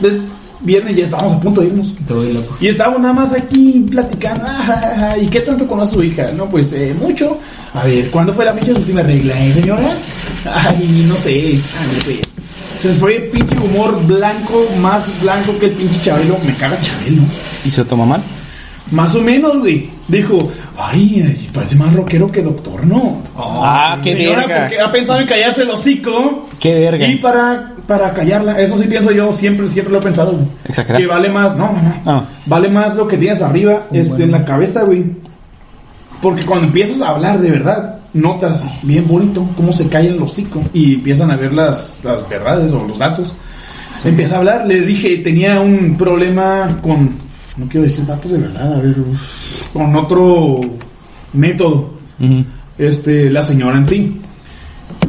pues, es viernes ya estábamos a punto de irnos. Loco. Y estábamos nada más aquí platicando. ah, ah, ah, ¿Y qué tanto conoce su hija? No, pues eh, mucho. A ver, ¿cuándo fue la fecha de su última regla, eh, señora? Ay, no sé. Ay, pues. Se fue pinche humor blanco, más blanco que el pinche Chabelo. Me caga Chabelo. ¿Y se lo toma mal? Más o menos, güey. Dijo, ay, parece más rockero que doctor, ¿no? ah, qué Señora, verga. porque ha pensado en callarse el hocico. Qué verga. Y para, para callarla, eso sí pienso yo, siempre, siempre lo he pensado. güey. Exageraste. Que vale más, no, no, no. Ah. Vale más lo que tienes arriba, este, en la cabeza, güey. Porque cuando empiezas a hablar de verdad, notas bien bonito cómo se calla el hocico y empiezan a ver las, las verdades o los datos. Empieza a hablar, le dije, tenía un problema con, no quiero decir datos de verdad, a ver, con otro método Ujú. este, la señora en sí.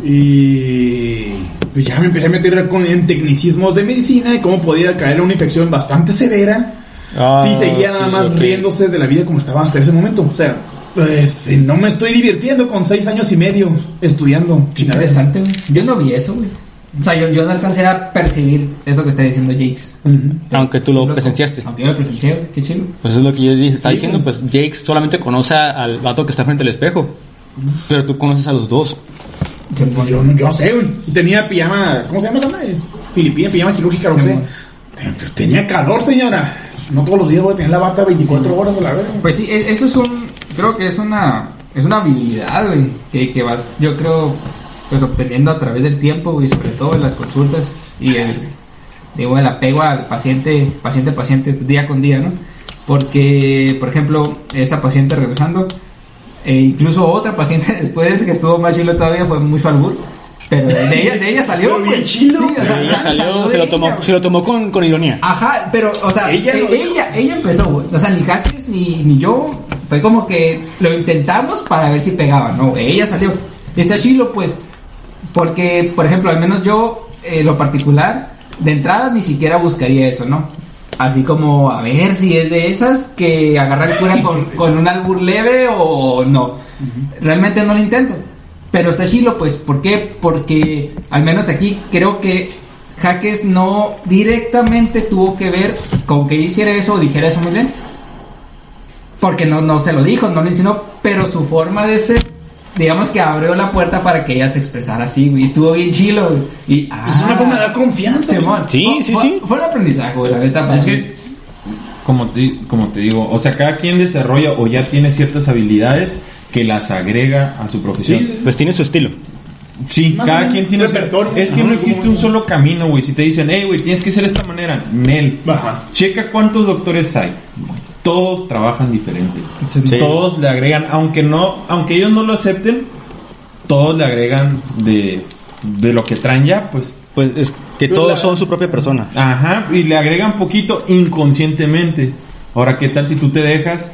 Y pues ya me empecé a meter con, en tecnicismos de medicina y cómo podía caer una infección bastante severa Ah, si seguía nada más ok. riéndose de la vida como estaba hasta ese momento. O sea, pues no me estoy divirtiendo con seis años y medio estudiando. Qué interesante, güey. Yo no vi eso, güey. O sea, yo, yo no alcancé a percibir eso que está diciendo Jakes. Aunque tú lo Loco. presenciaste. Aunque yo lo presencié, güey. Qué chido. Pues es lo que yo dije. Está Sí, diciendo, güey. pues Jake solamente conoce al vato que está frente al espejo. Pero tú conoces a los dos. Pues yo, yo no sé, güey. Tenía pijama, ¿cómo se llama esa madre? Filipina, pijama quirúrgica, lo que Sí. Ten- Tenía calor, señora. No todos los días voy a tener la bata 24 horas a la vez. Pues sí, es- eso es un. Creo que es una. Es una habilidad, güey. Que, que vas, yo creo, pues obteniendo a través del tiempo, güey. Sobre todo en las consultas y el. Digo, el apego al paciente, paciente, paciente, día con día, ¿no? Porque, por ejemplo, esta paciente regresando, e incluso otra paciente [laughs] después que estuvo más chilo todavía fue mucho albur. Pero de ella, de ella salió, Pero chilo. Sí, o sea, Ella salió, se lo tomó, se lo tomó con, con ironía. Ajá, pero, o sea, Ella dijo. ella, ella empezó, güey. O sea, ni Jaques ni, ni yo. Fue como que lo intentamos para ver si pegaba, ¿no? Ella salió. Y está chilo, pues, porque, por ejemplo, al menos yo, eh, lo particular, de entrada ni siquiera buscaría eso, ¿no? Así como, a ver si es de esas que agarran cura [laughs] con, con un albur leve o no. Realmente no lo intento. Pero está chilo, pues, ¿por qué? Porque al menos aquí creo que Jaques no directamente tuvo que ver con que hiciera eso o dijera eso muy bien. Porque no, no se lo dijo, no lo insinuó, pero su forma de ser, digamos que abrió la puerta para que ella se expresara así, güey. y Estuvo bien chilo, güey. Y, Es una ah, forma de dar confianza. Simón, Sí, fue- sí, fue- sí. Fue un aprendizaje, güey, la neta. Es que, como te, como te digo, o sea, cada quien desarrolla o ya tiene ciertas habilidades que las agrega a su profesión. Sí, sí. Pues tiene su estilo. Sí, Más cada quien tiene su repertorio. Es que Ajá, no existe un solo camino, güey. Si te dicen, hey, güey, tienes que ser de esta manera, Nel. Ajá. Checa cuántos doctores hay. Todos trabajan diferente. Sí. Todos le agregan, aunque no, aunque ellos no lo acepten, todos le agregan de, de lo que traen ya, pues. Pues es que Pero todos la- son su propia persona. Ajá, y le agregan poquito inconscientemente. Ahora, ¿qué tal si tú te dejas,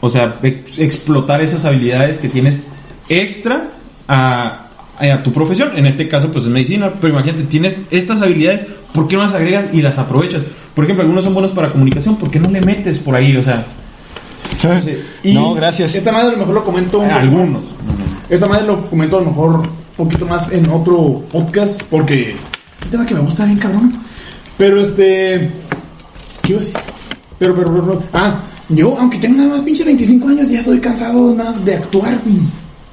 o sea, ex- explotar esas habilidades que tienes extra a, a tu profesión? En este caso, pues es medicina, pero imagínate, tienes estas habilidades, ¿por qué no las agregas y las aprovechas? Por ejemplo, algunos son buenos para comunicación, ¿por qué no le metes por ahí? O sea, [laughs] Y no, gracias. Esta madre a lo mejor lo comento. poco algunos. Esta madre lo comento a lo mejor un poquito más en otro podcast porque es un tema que me gusta bien cabrón. Pero este. ¿Qué iba a decir? Pero, pero, pero, pero- Ah, yo, aunque tengo nada más pinche 25 años, ya estoy cansado nada, de actuar.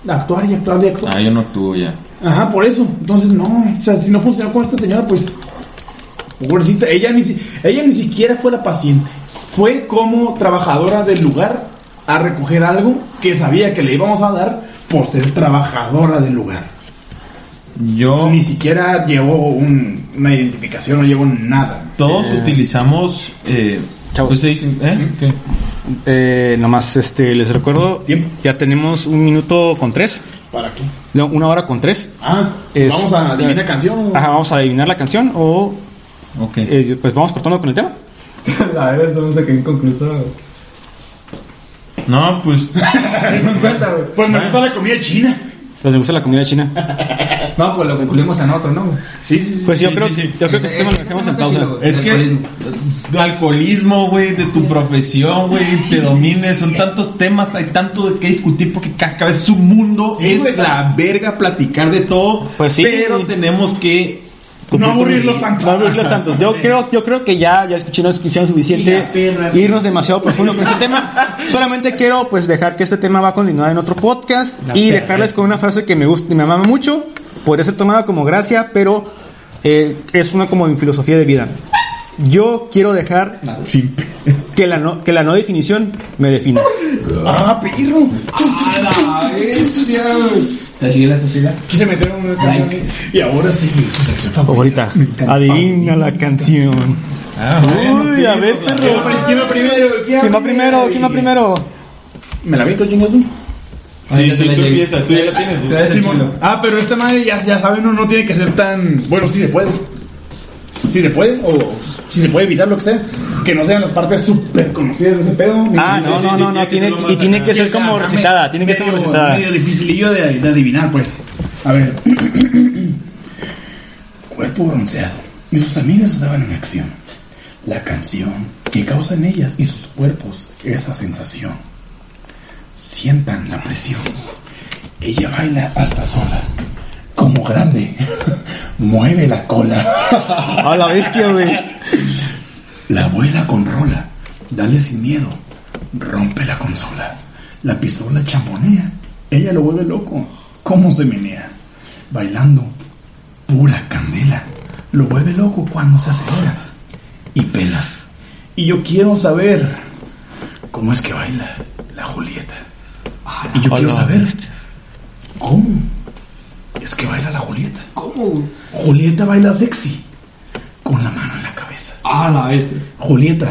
De actuar y actuar y actuar. Ah, yo no actúo ya. Ajá, por eso. Entonces, no. O sea, si no funcionó con esta señora, pues. Pobrecita, ella ni, si- ella ni siquiera fue la paciente. Fue como trabajadora del lugar a recoger algo que sabía que le íbamos a dar por ser trabajadora del lugar. Yo, Ni siquiera llevó un- una identificación, no llevó nada. todos Eh, utilizamos... Eh, chavos. ustedes dicen, ¿eh? ¿Qué? Eh, nomás este, les recuerdo, Tiempo. ya tenemos un minuto con tres. ¿Para qué? No, una hora con tres. Ah, Es- vamos a adivinar canción. Ajá, vamos a adivinar la canción o Ok. eh, pues vamos cortando con el tema. [laughs] La verdad, estamos aquí inconcluso. No, pues... [laughs] Pues me gusta la comida china. Los que gusta la comida china. [laughs] No, pues lo concluimos en otro, ¿no? Sí, sí, sí. Pues yo Sí, creo, sí, sí. yo creo que este tema lo dejamos en pausa. Es que tu alcoholismo, güey, de tu profesión, güey, te domine, son tantos temas, hay tanto de qué discutir porque ca- cada vez su mundo Sí, es la verga platicar de todo, Pues sí. pero tenemos que No aburrirlos tanto. No abrirlos tanto. Yo creo, yo creo que ya, ya escuché una discusión suficiente. la. Irnos demasiado profundo con este tema. Solamente quiero pues dejar que este tema va a continuar en otro podcast y dejarles con una frase que me gusta y me mama mucho. Podría ser tomada como gracia, pero eh, es una como mi filosofía de vida. Yo quiero dejar que la no, que la no definición me defina. Ah, perro. Está chila, está chila. Quise meter una canción. Y ahora sí, su sección favorita. Ahorita, adivina la canción. Ah, bueno, Uy, a ver, ¿Quién perro. va ¿Quién va primero? ¿Quién va primero? ¿Quién va primero? ¿Me la visto, chingas tú? Sí, sí, la tú llevo. empiezas, tú ya la tienes. Ah, pero esta madre ya, ya saben, uno no tiene que ser tan. Bueno, sí se puede. Sí se puede, o si se puede evitar lo que sea. Que no sean las partes súper conocidas de ese pedo. Ah, no, no, no, no, tiene, y tiene que ser como recitada, tiene que ser como medio- recitada. Medio dificilillo de, de adivinar, pues. A ver. [clears throat] Cuerpo bronceado. Y sus amigas estaban en acción. La canción que causa en ellas y sus cuerpos esa sensación. Sientan la presión. Ella baila hasta sola. Como grande. [laughs] Mueve la cola. A la bestia, güey. [laughs] La abuela con rola. Dale sin miedo. Rompe la consola. La pistola champonea. Ella lo vuelve loco. ¿Cómo se menea? Bailando. Pura candela. Lo vuelve loco cuando se acelera. Y pela. Y yo quiero saber cómo es que baila la Julieta. Y yo quiero saber cómo es que baila la Julieta. ¿Cómo? Julieta baila sexy. Con la mano en la cabeza. Ah, la bestia. Julieta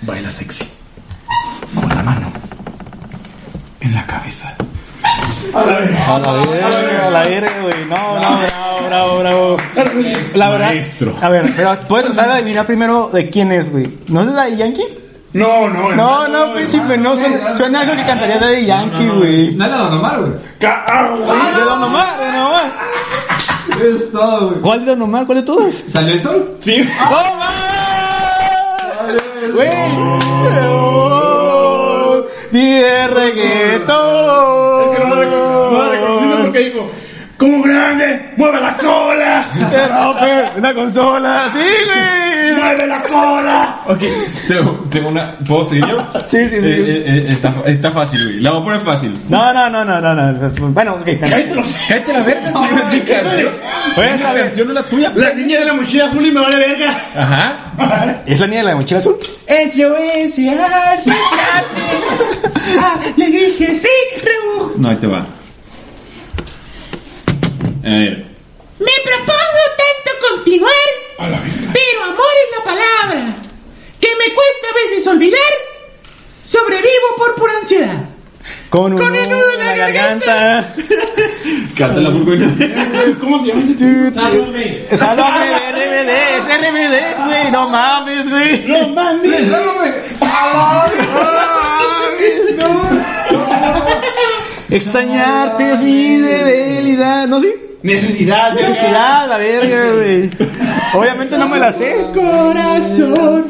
baila sexy con la mano en la cabeza. A la verga, a la verga, güey. No, no, bravo, bravo, bravo. La verdad. Maestro. A ver, pero puedes tratar de adivinar primero de quién es, güey. ¿No es de Daddy Yankee? No, no, No, no, príncipe, no. Suena, suena algo que cantaría Daddy Yankee, güey. No es la normal, güey. De Don Omar, de Don Omar. Es todo, güey. ¿Cuál de Omar? ¿Cuál de todos? ¿Salió el sol? Sí. ¡No mames! ¡Güey! Oh, ¡Die reggaetón! Es que no la reconocí, no reconocí porque dijo, como grande, mueve la cola, ¡Te rompe una consola! ¡Sí, güey! Mueve la cola. Ok, tengo, tengo una. ¿Puedo seguir yo? Sí, sí, sí. Eh, eh, eh, está, está fácil, güey. La voy a poner fácil. No, no, no, no, no, no. Bueno, ok. Cállate. Cállate la verga, si no es mi canción. Oye, bien. canción no es la tuya. La niña de la mochila azul y me vale verga. Ajá. ¿Es la niña de la mochila azul? SOS, [laughs] Le dije sí, No, ahí te va. A ver. Me propongo tanto continuar, pero amor es la palabra que me cuesta a veces olvidar. Sobrevivo por pura ansiedad. Con un Con el nudo en la garganta. Canta la burbuina. ¿Cómo se llama ese tú. Sálvame de RBD, es RBD, güey. No mames, güey. No mames. Extrañarte es mi debilidad. ¿No sí? Necesidad, Necesidad, la verga, güey. Obviamente no me la sé. Corazón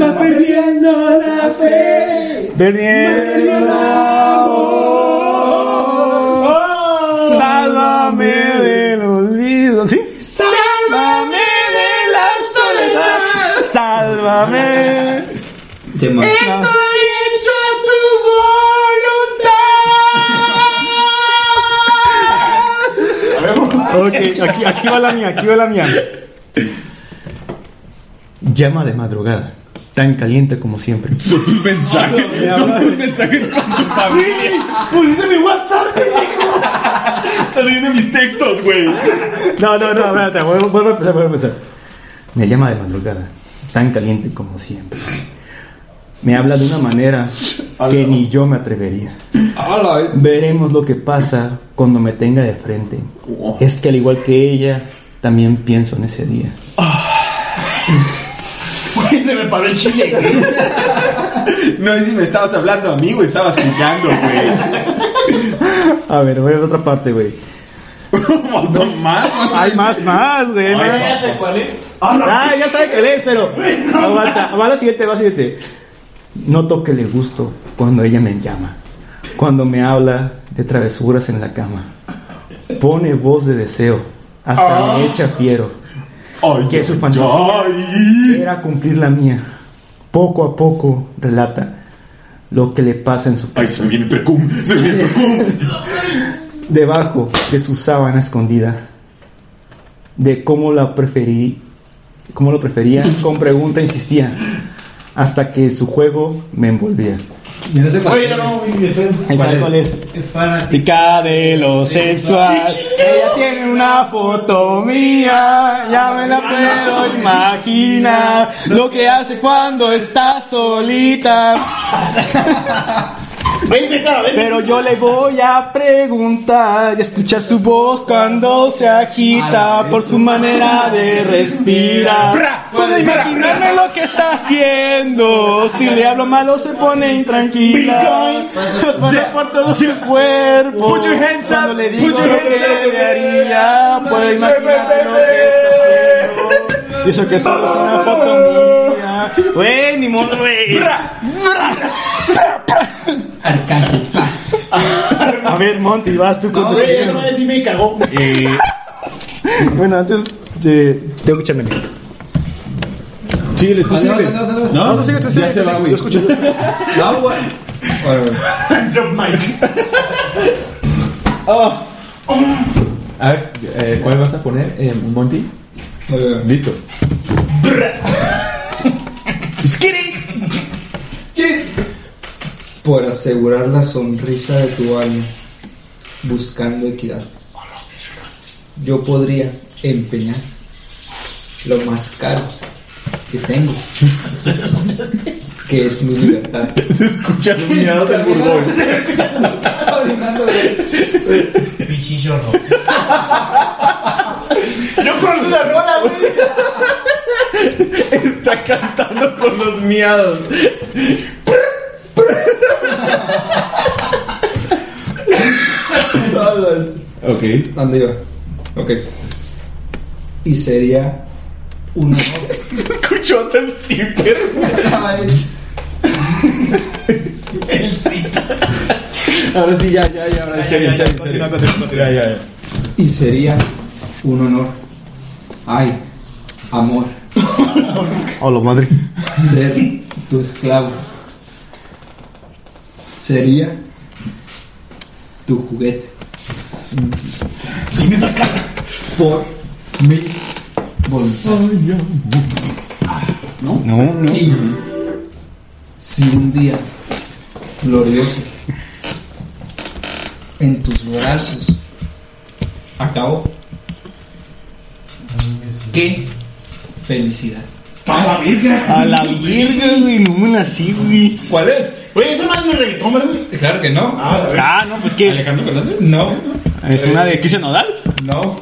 va perdiendo la fe. Perdiendo el amor. Sálvame del olvido. ¿Sí? Sálvame de la soledad. Sálvame. Sí, Ok, aquí, aquí va la mía, aquí va la mía. Llama de madrugada, tan caliente como siempre. [laughs] Son tus mensajes. Son tus mensajes con tu familia. Pusiste mi WhatsApp, Estás leyendo mis textos, güey. No, no, no, espérate, vuelvo, vuelvo a empezar, vuelvo a empezar. Me llama de madrugada, tan caliente como siempre. Me habla de una manera [laughs] que ni yo me atrevería. Ah. Veremos lo que pasa cuando me tenga de frente. Es que al igual que ella, también pienso en ese día. [laughs] Se me paró el chile, güey. [laughs] No sé si me estabas hablando a mí o estabas jugando, güey. A ver, voy a otra parte, güey. [laughs] ¿Falta más? Hay más, más, güey. más. Ya sé cuál es. Ah, ya sabe que es, pero. Aguanta, va la siguiente, va la siguiente. Noto que le gusto cuando ella me llama. Cuando me habla de travesuras en la cama. Pone voz de deseo. Hasta me echa fiero. Que su fantasía era cumplir la mía. Poco a poco relata lo que le pasa en su Ay, se me viene el percum, se me viene el percum. [laughs] debajo de su sábana escondida, de cómo la preferí, cómo lo prefería, con pregunta insistía, hasta que su juego me envolvía. Yo no sé cuál Oye, es. no, no, güey, ¿Cuál, cuál es? Es para Tica de lo sexual. Ella tiene una foto mía, ya me la puedo imaginar. Lo que hace cuando está solita. [laughs] Ven, ven, cara, ven. Pero yo le voy a preguntar y escuchar su voz cuando se agita por su manera de respirar. Puedo imaginarme lo que está haciendo. Si le hablo malo se pone intranquila. Pasa por todo su cuerpo. Put your hands Cuando up, le digo put your lo hands que up. le haría, puedo imaginarme lo que está haciendo. Y eso que solo es una foto mía. Güey, ni modo, güey. Arcángel. pa. A ver, Monty, vas tú con tu Güey, canción. no me decís, me cagó. Eh, bueno, antes de, tengo que echarme bien. Síguele, tú síguele. No, No, tú sigue, tú sigue, ya se tú va, güey. yo escucho. [laughs] No, güey. Drop mic. [laughs] A ver, eh, ¿cuál vas a poner, eh, Monty? Muy bien. Listo. Por asegurar la sonrisa de tu alma, buscando equidad. Yo podría empeñar lo más caro que tengo, que es mi libertad. Se escucha los miados del burgón. Pichichorro. Yo conozco esa rola, güey. Está cantando con los miados. Ok. ¿Dónde iba? Ok. Y sería un [laughs] honor. Escuchó hasta el zipper. Ahora sí, ya, ya, ya. Ahora sí, en serio, serio. Ya, ya, ya. Y sería un honor. Ay, amor. Hola, madre. Ser tu esclavo. Sería tu juguete. Sí me saca. Por mi voluntad. No, no. Y si un día glorioso en tus brazos acabó, qué felicidad. A la virga. A la virga, güey, no me nací, güey. ¿Cuál es? Güey, ese más no es reggaetón, ¿verdad? Claro que no. Ah, no, pues que ¿Alejandro Fernández? No, es una de Cristian Nodal. no,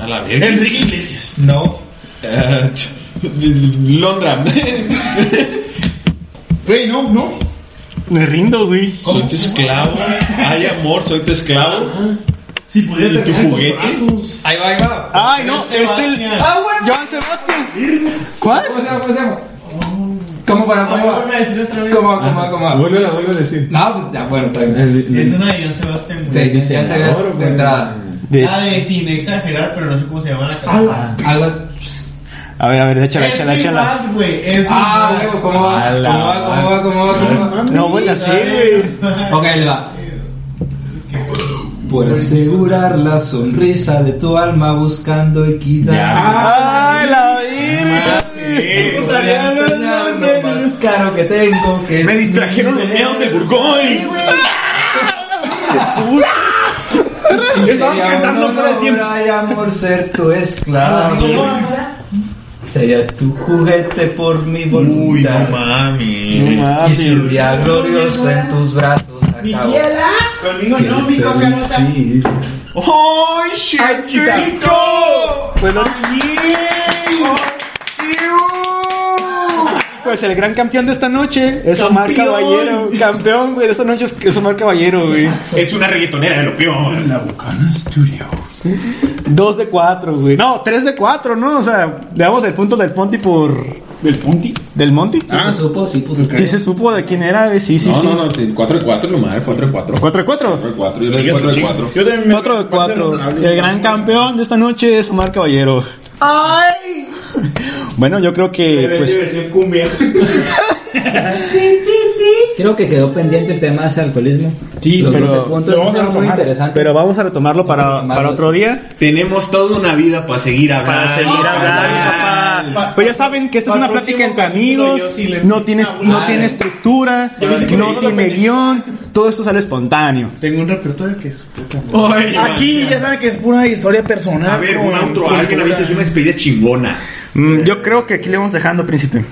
A la verga. Enrique Iglesias. no. Eh, [laughs] Londra. Güey, no, no. Me rindo, güey. Soy tu esclavo. Ay, amor, soy tu esclavo. Si pudiera ¿Y tu juguete? Ahí va, ahí va. Ay, no, es el. Sebastián. Ah, bueno. Joan Sebastián. ¿Cuál? ¿Cómo se llama? ¿Cómo se llama? ¿Cómo para cómo va? Vuelve a decir otra vez. ¿Cómo va? ¿Cómo. Vuelve a, vuelve a decir. No, pues ya, bueno, está bien. El- Es una de John Sebastián, güey. Sí, ya se ve de entrada. De- Ah, de sin exagerar, pero no sé cómo se llama la canción. Algo. A ver, a ver, échala, Es échala, sin échala. más, güey. Es Ah, sin luego, más. ¿cómo va? ¿Cómo va? ¿Cómo va? ¿Cómo va? ¿Cómo va? No voy a hacer, güey. Ok, ahí le va. Por asegurar la sonrisa de tu alma buscando equidad. Ay, la virga. Lo más caro que tengo que Me distrajeron mi los miedos del. Burgoy. Y Estaban cantando fuera de tiempo. ay, amor, ser tu esclavo. Sería tu juguete por mi Uy, voluntad. no mami. No mames. Y si un día glorioso en tus brazos acabó. Conmigo no, mi coca no está. felicidad. ¡Ay, chiquito! Bueno, pues el gran campeón de esta noche es Omar Campeón. Caballero. Campeón, güey, de esta noche es, es Omar Caballero, güey. Es una reggaetonera de lo peor. La Bucana Studio. Dos de cuatro, güey. No, tres de cuatro, ¿no? O sea, le damos el punto del Ponti por... ¿Del Ponti? ¿Del Monty? Ah, supo, sí, pues. Sí se supo de quién era, güey. Sí, sí, No, sí. no, no, 4 de 4 nomás, 4 de 4. ¿Cuatro de cuatro? 4 de 4, yo le doy 4 de 4. Yo también me- Cuatro de me parece cuatro. razonable. El gran campeón de esta noche es Omar Caballero. ¡Ay! [laughs] Bueno, yo creo que, pues... diversión cumbia. [laughs] Creo que quedó pendiente el tema de ese alcoholismo. Sí, Los pero- 12 puntos lo vamos a retomar. interesante. Pero vamos a retomarlo para, para otro día. Tenemos toda una vida para seguir hablando. Para seguir hablando, papá. Pues ya saben que esta es una plática entre amigos. sí les- No tiene, Ah, no tiene estructura, no tiene guion. Todo esto sale espontáneo. Tengo un repertorio que es puta. Ay, Aquí ya saben que es pura historia personal. A ver, un outro, alguien ahorita es una despedida chingona. Mm, yo creo que aquí le vamos dejando, príncipe.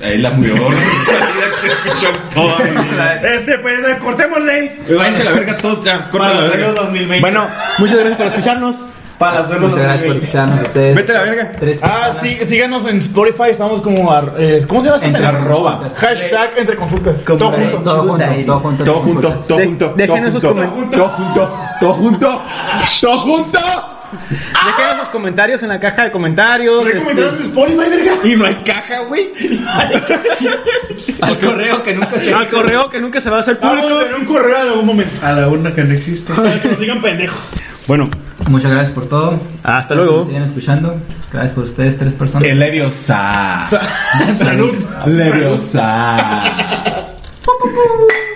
Es la peor [laughs] salida que he escuchado en toda mi vida. Este, pues, cortémosle. Váyanse a la verga todos, ya, corta la verga. 2020. Bueno, muchas gracias por escucharnos. Para hacerlo Muchas gracias por escucharnos a ustedes. Vete a la verga. Tres Ah, sí, síganos en Spotify, estamos como... ar- eh, ¿Cómo se llama? esta Entre arroba. Hashtag entre consultas. Todo junto. Todo junto, todo junto. Todo junto, todo De- junto, dejen todo esos junto, comen- todo junto, todo junto, todo junto. Dejen sus comentarios en la caja de comentarios. ¿No hay este, comentarios de Spotify, verga? Y no hay caja, güey. [laughs] Al correo que nunca se al correo que nunca se va a hacer Vamos público. a tener un correo en algún momento. A la urna que no existe. Para que nos digan pendejos. Bueno, Muchas gracias por todo. hasta que luego. nos sigan escuchando. Gracias por ustedes, tres personas. El Leviosa. [laughs] Salud. Leviosa. [laughs]